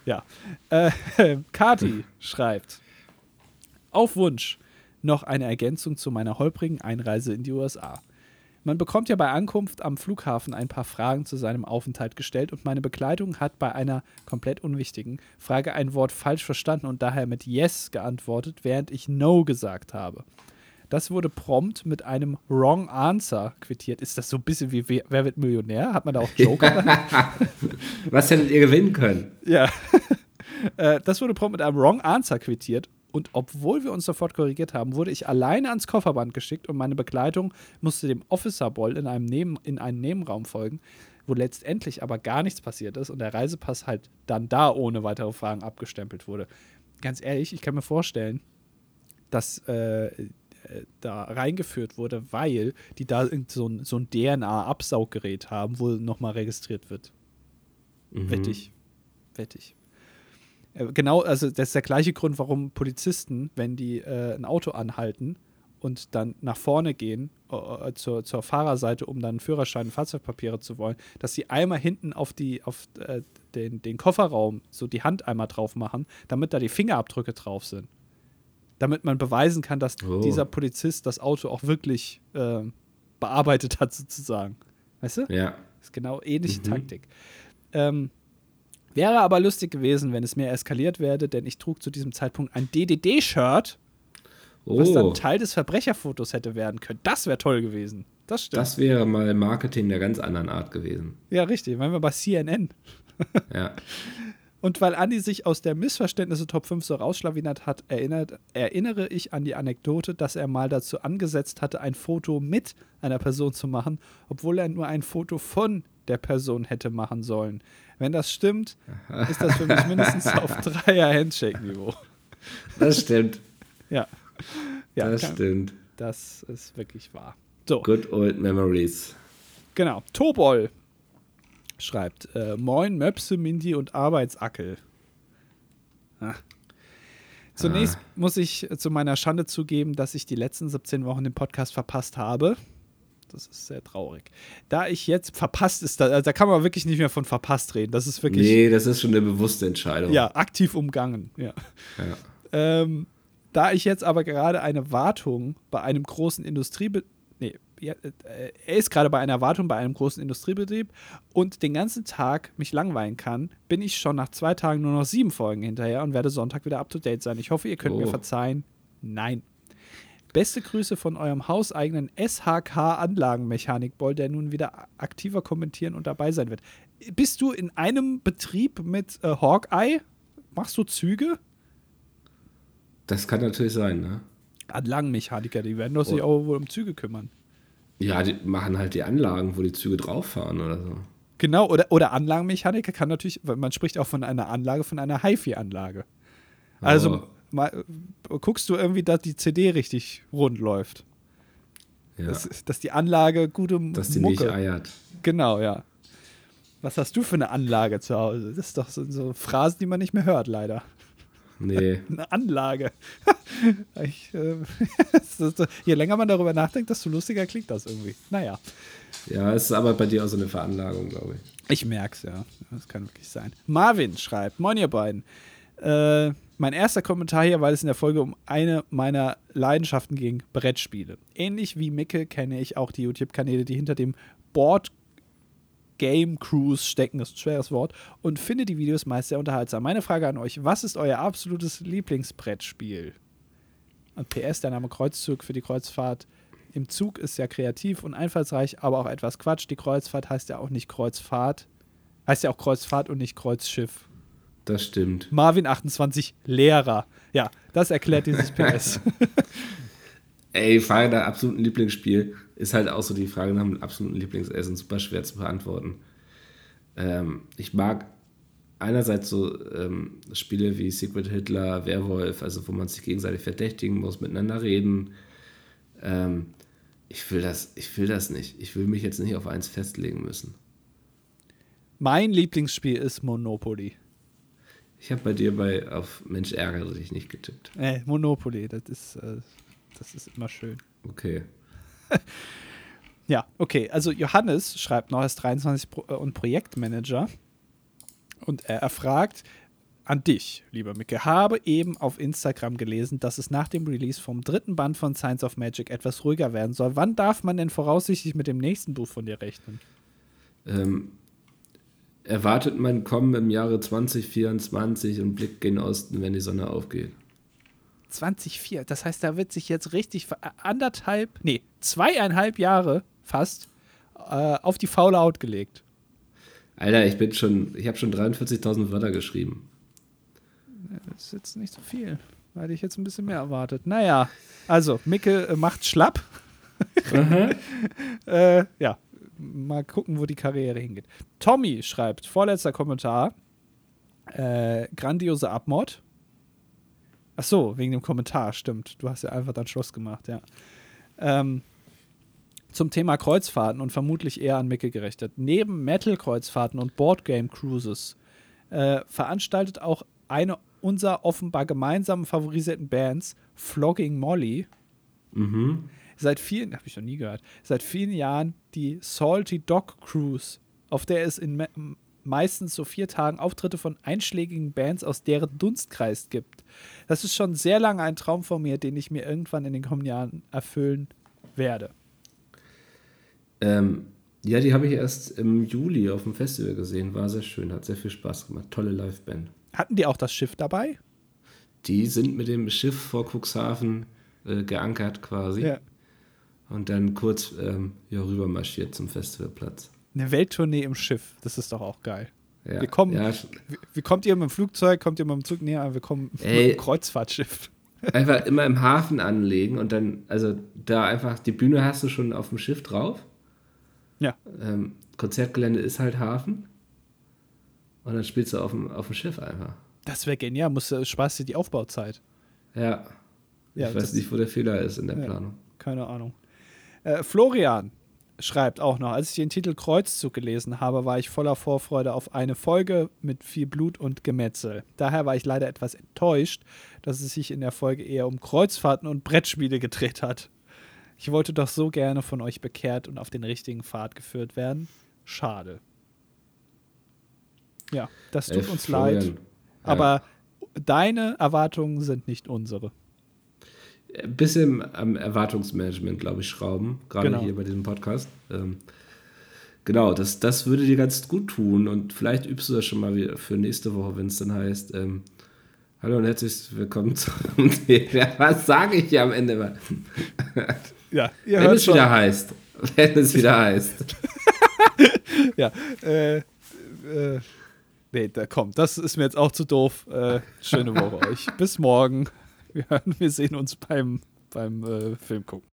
S2: Ja. Äh, Kati schreibt: Auf Wunsch noch eine Ergänzung zu meiner holprigen Einreise in die USA. Man bekommt ja bei Ankunft am Flughafen ein paar Fragen zu seinem Aufenthalt gestellt und meine Begleitung hat bei einer komplett unwichtigen Frage ein Wort falsch verstanden und daher mit Yes geantwortet, während ich No gesagt habe. Das wurde prompt mit einem Wrong Answer quittiert. Ist das so ein bisschen wie Wer, wird Millionär? Hat man da auch Joker?
S1: Was hättet ihr gewinnen können?
S2: Ja. Äh, das wurde prompt mit einem Wrong Answer quittiert. Und obwohl wir uns sofort korrigiert haben, wurde ich alleine ans Kofferband geschickt und meine Begleitung musste dem Officer Boll in, einem Neben, in einen Nebenraum folgen, wo letztendlich aber gar nichts passiert ist und der Reisepass halt dann da ohne weitere Fragen abgestempelt wurde. Ganz ehrlich, ich kann mir vorstellen, dass äh, äh, da reingeführt wurde, weil die da so ein, so ein DNA-Absauggerät haben, wo nochmal registriert wird.
S1: Mhm.
S2: Wettig. Wettig. Äh, Genau, also das ist der gleiche Grund, warum Polizisten, wenn die äh, ein Auto anhalten und dann nach vorne gehen äh, zur, zur Fahrerseite, um dann Führerschein, Fahrzeugpapiere zu wollen, dass sie einmal hinten auf die auf äh, den, den Kofferraum so die Hand einmal drauf machen, damit da die Fingerabdrücke drauf sind. Damit man beweisen kann, dass
S1: Oh.
S2: dieser Polizist das Auto auch wirklich äh, bearbeitet hat, sozusagen. Weißt du?
S1: Ja.
S2: Das ist genau ähnliche
S1: Mhm.
S2: Taktik. Ähm, wäre aber lustig gewesen, wenn es mehr eskaliert wäre, denn ich trug zu diesem Zeitpunkt ein DDD-Shirt, was dann
S1: Oh,
S2: Teil des Verbrecherfotos hätte werden können. Das wäre toll gewesen. Das stimmt.
S1: das wäre mal Marketing der ganz anderen Art gewesen.
S2: ja, richtig. Waren wir bei CNN.
S1: Ja.
S2: Und weil Andi sich aus der Missverständnisse Top 5 so rausschlawinert hat, erinnert, erinnere ich an die Anekdote, dass er mal dazu angesetzt hatte, ein Foto mit einer Person zu machen, obwohl er nur ein Foto von der Person hätte machen sollen. Wenn das stimmt, ist das für mich mindestens auf Dreier-Handshake-Niveau.
S1: Das stimmt.
S2: Ja. Ja,
S1: das
S2: kann,
S1: stimmt.
S2: das ist wirklich wahr. So,
S1: Good old memories.
S2: genau. Tobol schreibt: äh, Moin, Möpse, Mindy und Arbeitsackel. Ah. Zunächst muss ich zu meiner Schande zugeben, dass ich die letzten 17 Wochen den Podcast verpasst habe. Das ist sehr traurig. Da ich jetzt verpasst ist, da, da kann man wirklich nicht mehr von verpasst reden. Das ist wirklich
S1: Nee, das ist schon eine bewusste Entscheidung.
S2: ja, aktiv umgangen. Ja.
S1: Ja.
S2: Ähm, da ich jetzt aber gerade eine Wartung bei einem großen Industriebetrieb, nee, äh, er ist gerade bei einer Wartung bei einem großen Industriebetrieb und den ganzen Tag mich langweilen kann, bin ich schon nach zwei Tagen nur noch sieben Folgen hinterher und werde Sonntag wieder up to date sein. Ich hoffe, ihr könnt mir
S1: Oh.
S2: verzeihen. Nein. Beste Grüße von eurem hauseigenen SHK-Anlagenmechanik-Boll, der nun wieder aktiver kommentieren und dabei sein wird. Bist du in einem Betrieb mit äh, Hawkeye? Machst du Züge?
S1: Das kann natürlich sein, ne?
S2: Anlagenmechaniker, die werden doch sich
S1: Oh.
S2: auch wohl um Züge kümmern.
S1: Ja, die machen halt die Anlagen, wo die Züge drauf fahren oder so.
S2: Genau, oder, oder Anlagenmechaniker kann natürlich, weil man spricht auch von einer Anlage, von einer HiFi-Anlage. Also
S1: Oh.
S2: Mal, äh, guckst du irgendwie, dass die CD richtig rund läuft.
S1: Ja,
S2: Das, dass die Anlage gute
S1: dass die
S2: Mucke.
S1: nicht eiert.
S2: Genau, ja. Was hast du für eine Anlage zu Hause? Das ist doch so, so Phrasen, die man nicht mehr hört, leider.
S1: Nee.
S2: Eine Anlage. ich, äh, je länger man darüber nachdenkt, desto lustiger klingt das irgendwie. Naja.
S1: Ja, es ist aber bei dir auch so eine Veranlagung, glaube ich.
S2: Ich merk's, ja. Das kann wirklich sein. Marvin schreibt: Moin, ihr beiden. Äh, mein erster Kommentar hier, weil es in der Folge um eine meiner Leidenschaften ging: Brettspiele. Ähnlich wie Micke kenne ich auch die YouTube-Kanäle, die hinter dem Board Game Cruise stecken, das ist ein schweres Wort, und finde die Videos meist sehr unterhaltsam. Meine Frage an euch: Was ist euer absolutes Lieblingsbrettspiel? Und PS, der Name Kreuzzug für die Kreuzfahrt im Zug ist ja kreativ und einfallsreich, aber auch etwas Quatsch. Die Kreuzfahrt heißt ja auch nicht Kreuzfahrt. Heißt ja auch Kreuzfahrt und nicht Kreuzschiff.
S1: Das stimmt.
S2: Marvin 28, Lehrer. Ja, das erklärt dieses PS.
S1: Ey, Frage nach absoluten Lieblingsspiel ist halt auch so die Frage nach dem absoluten Lieblingsessen super schwer zu beantworten. Ähm, ich mag einerseits so ähm, Spiele wie Secret Hitler, Werwolf, also wo man sich gegenseitig verdächtigen muss, miteinander reden. Ähm, ich will das, ich will das nicht. Ich will mich jetzt nicht auf eins festlegen müssen.
S2: Mein Lieblingsspiel ist Monopoly.
S1: Ich habe bei dir bei auf Mensch ärgere dich nicht getippt.
S2: Äh, Monopoly, das ist, äh, das ist immer schön.
S1: Okay.
S2: ja, okay. Also Johannes schreibt noch, er ist 23 Pro und Projektmanager. Und er, er fragt an dich, lieber Micke, habe eben auf Instagram gelesen, dass es nach dem Release vom dritten Band von Science of Magic etwas ruhiger werden soll. Wann darf man denn voraussichtlich mit dem nächsten Buch von dir rechnen?
S1: Ähm, erwartet mein Kommen im Jahre 2024 und blickt gen Osten, wenn die Sonne aufgeht.
S2: 2004, das heißt, da wird sich jetzt richtig anderthalb, nee, zweieinhalb Jahre fast äh, auf die faule Haut gelegt.
S1: Alter, ich bin schon, ich habe schon 43.000 Wörter geschrieben.
S2: Das ist jetzt nicht so viel. Hätte ich jetzt ein bisschen mehr erwartet. Naja, also, Micke äh, macht schlapp. äh, ja, mal gucken, wo die Karriere hingeht. Tommy schreibt, vorletzter Kommentar, äh, grandiose Abmord. Ach so, wegen dem Kommentar, stimmt. Du hast ja einfach dann Schluss gemacht, ja. Ähm, zum Thema Kreuzfahrten und vermutlich eher an Micke gerichtet. Neben Metal-Kreuzfahrten und Boardgame-Cruises äh, veranstaltet auch eine unserer offenbar gemeinsam favorisierten Bands, Flogging Molly,
S1: mhm.
S2: Seit vielen, habe ich noch nie gehört, seit vielen Jahren die Salty Dog Cruise, auf der es in me meistens so vier Tagen Auftritte von einschlägigen Bands aus deren Dunstkreis gibt. Das ist schon sehr lange ein Traum von mir, den ich mir irgendwann in den kommenden Jahren erfüllen werde.
S1: Ähm, ja, die habe ich erst im Juli auf dem Festival gesehen. War sehr schön, hat sehr viel Spaß gemacht. Tolle Liveband.
S2: Hatten die auch das Schiff dabei?
S1: Die sind mit dem Schiff vor Cuxhaven äh, geankert quasi. Ja. Und dann kurz ähm, hier rüber marschiert zum Festivalplatz.
S2: Eine Welttournee im Schiff, das ist doch auch geil.
S1: Ja.
S2: Wir kommen,
S1: ja.
S2: wie, wie, kommt ihr mit dem Flugzeug, kommt ihr mit dem Zug näher? Wir kommen Ey, mit dem Kreuzfahrtschiff.
S1: Einfach immer im Hafen anlegen und dann, also da einfach, die Bühne hast du schon auf dem Schiff drauf.
S2: Ja.
S1: Ähm, Konzertgelände ist halt Hafen. Und dann spielst du auf dem, auf dem Schiff einfach.
S2: Das wäre genial, muss Spaß dir die Aufbauzeit.
S1: Ja. ja ich weiß nicht, wo der Fehler ist in der
S2: ja,
S1: Planung.
S2: Keine Ahnung. Äh, Florian schreibt auch noch, als ich den Titel Kreuzzug gelesen habe, war ich voller Vorfreude auf eine Folge mit viel Blut und Gemetzel. Daher war ich leider etwas enttäuscht, dass es sich in der Folge eher um Kreuzfahrten und Brettspiele gedreht hat. Ich wollte doch so gerne von euch bekehrt und auf den richtigen Pfad geführt werden. Schade. Ja, das tut Ey, uns Florian. leid. Aber ja. deine Erwartungen sind nicht unsere.
S1: Ein bisschen am Erwartungsmanagement, glaube ich, schrauben, gerade genau. hier bei diesem Podcast. Ähm, genau, das, das würde dir ganz gut tun und vielleicht übst du das schon mal wieder für nächste Woche, wenn es dann heißt, ähm, hallo und herzlich willkommen zum ja, Was sage ich hier am Ende mal?
S2: Ja,
S1: wenn es schon. wieder heißt. Wenn es wieder heißt.
S2: ja, äh, äh, nee, da kommt. Das ist mir jetzt auch zu doof. Äh, schöne Woche euch. Bis morgen. Wir, hören, wir sehen uns beim, beim äh, Film gucken.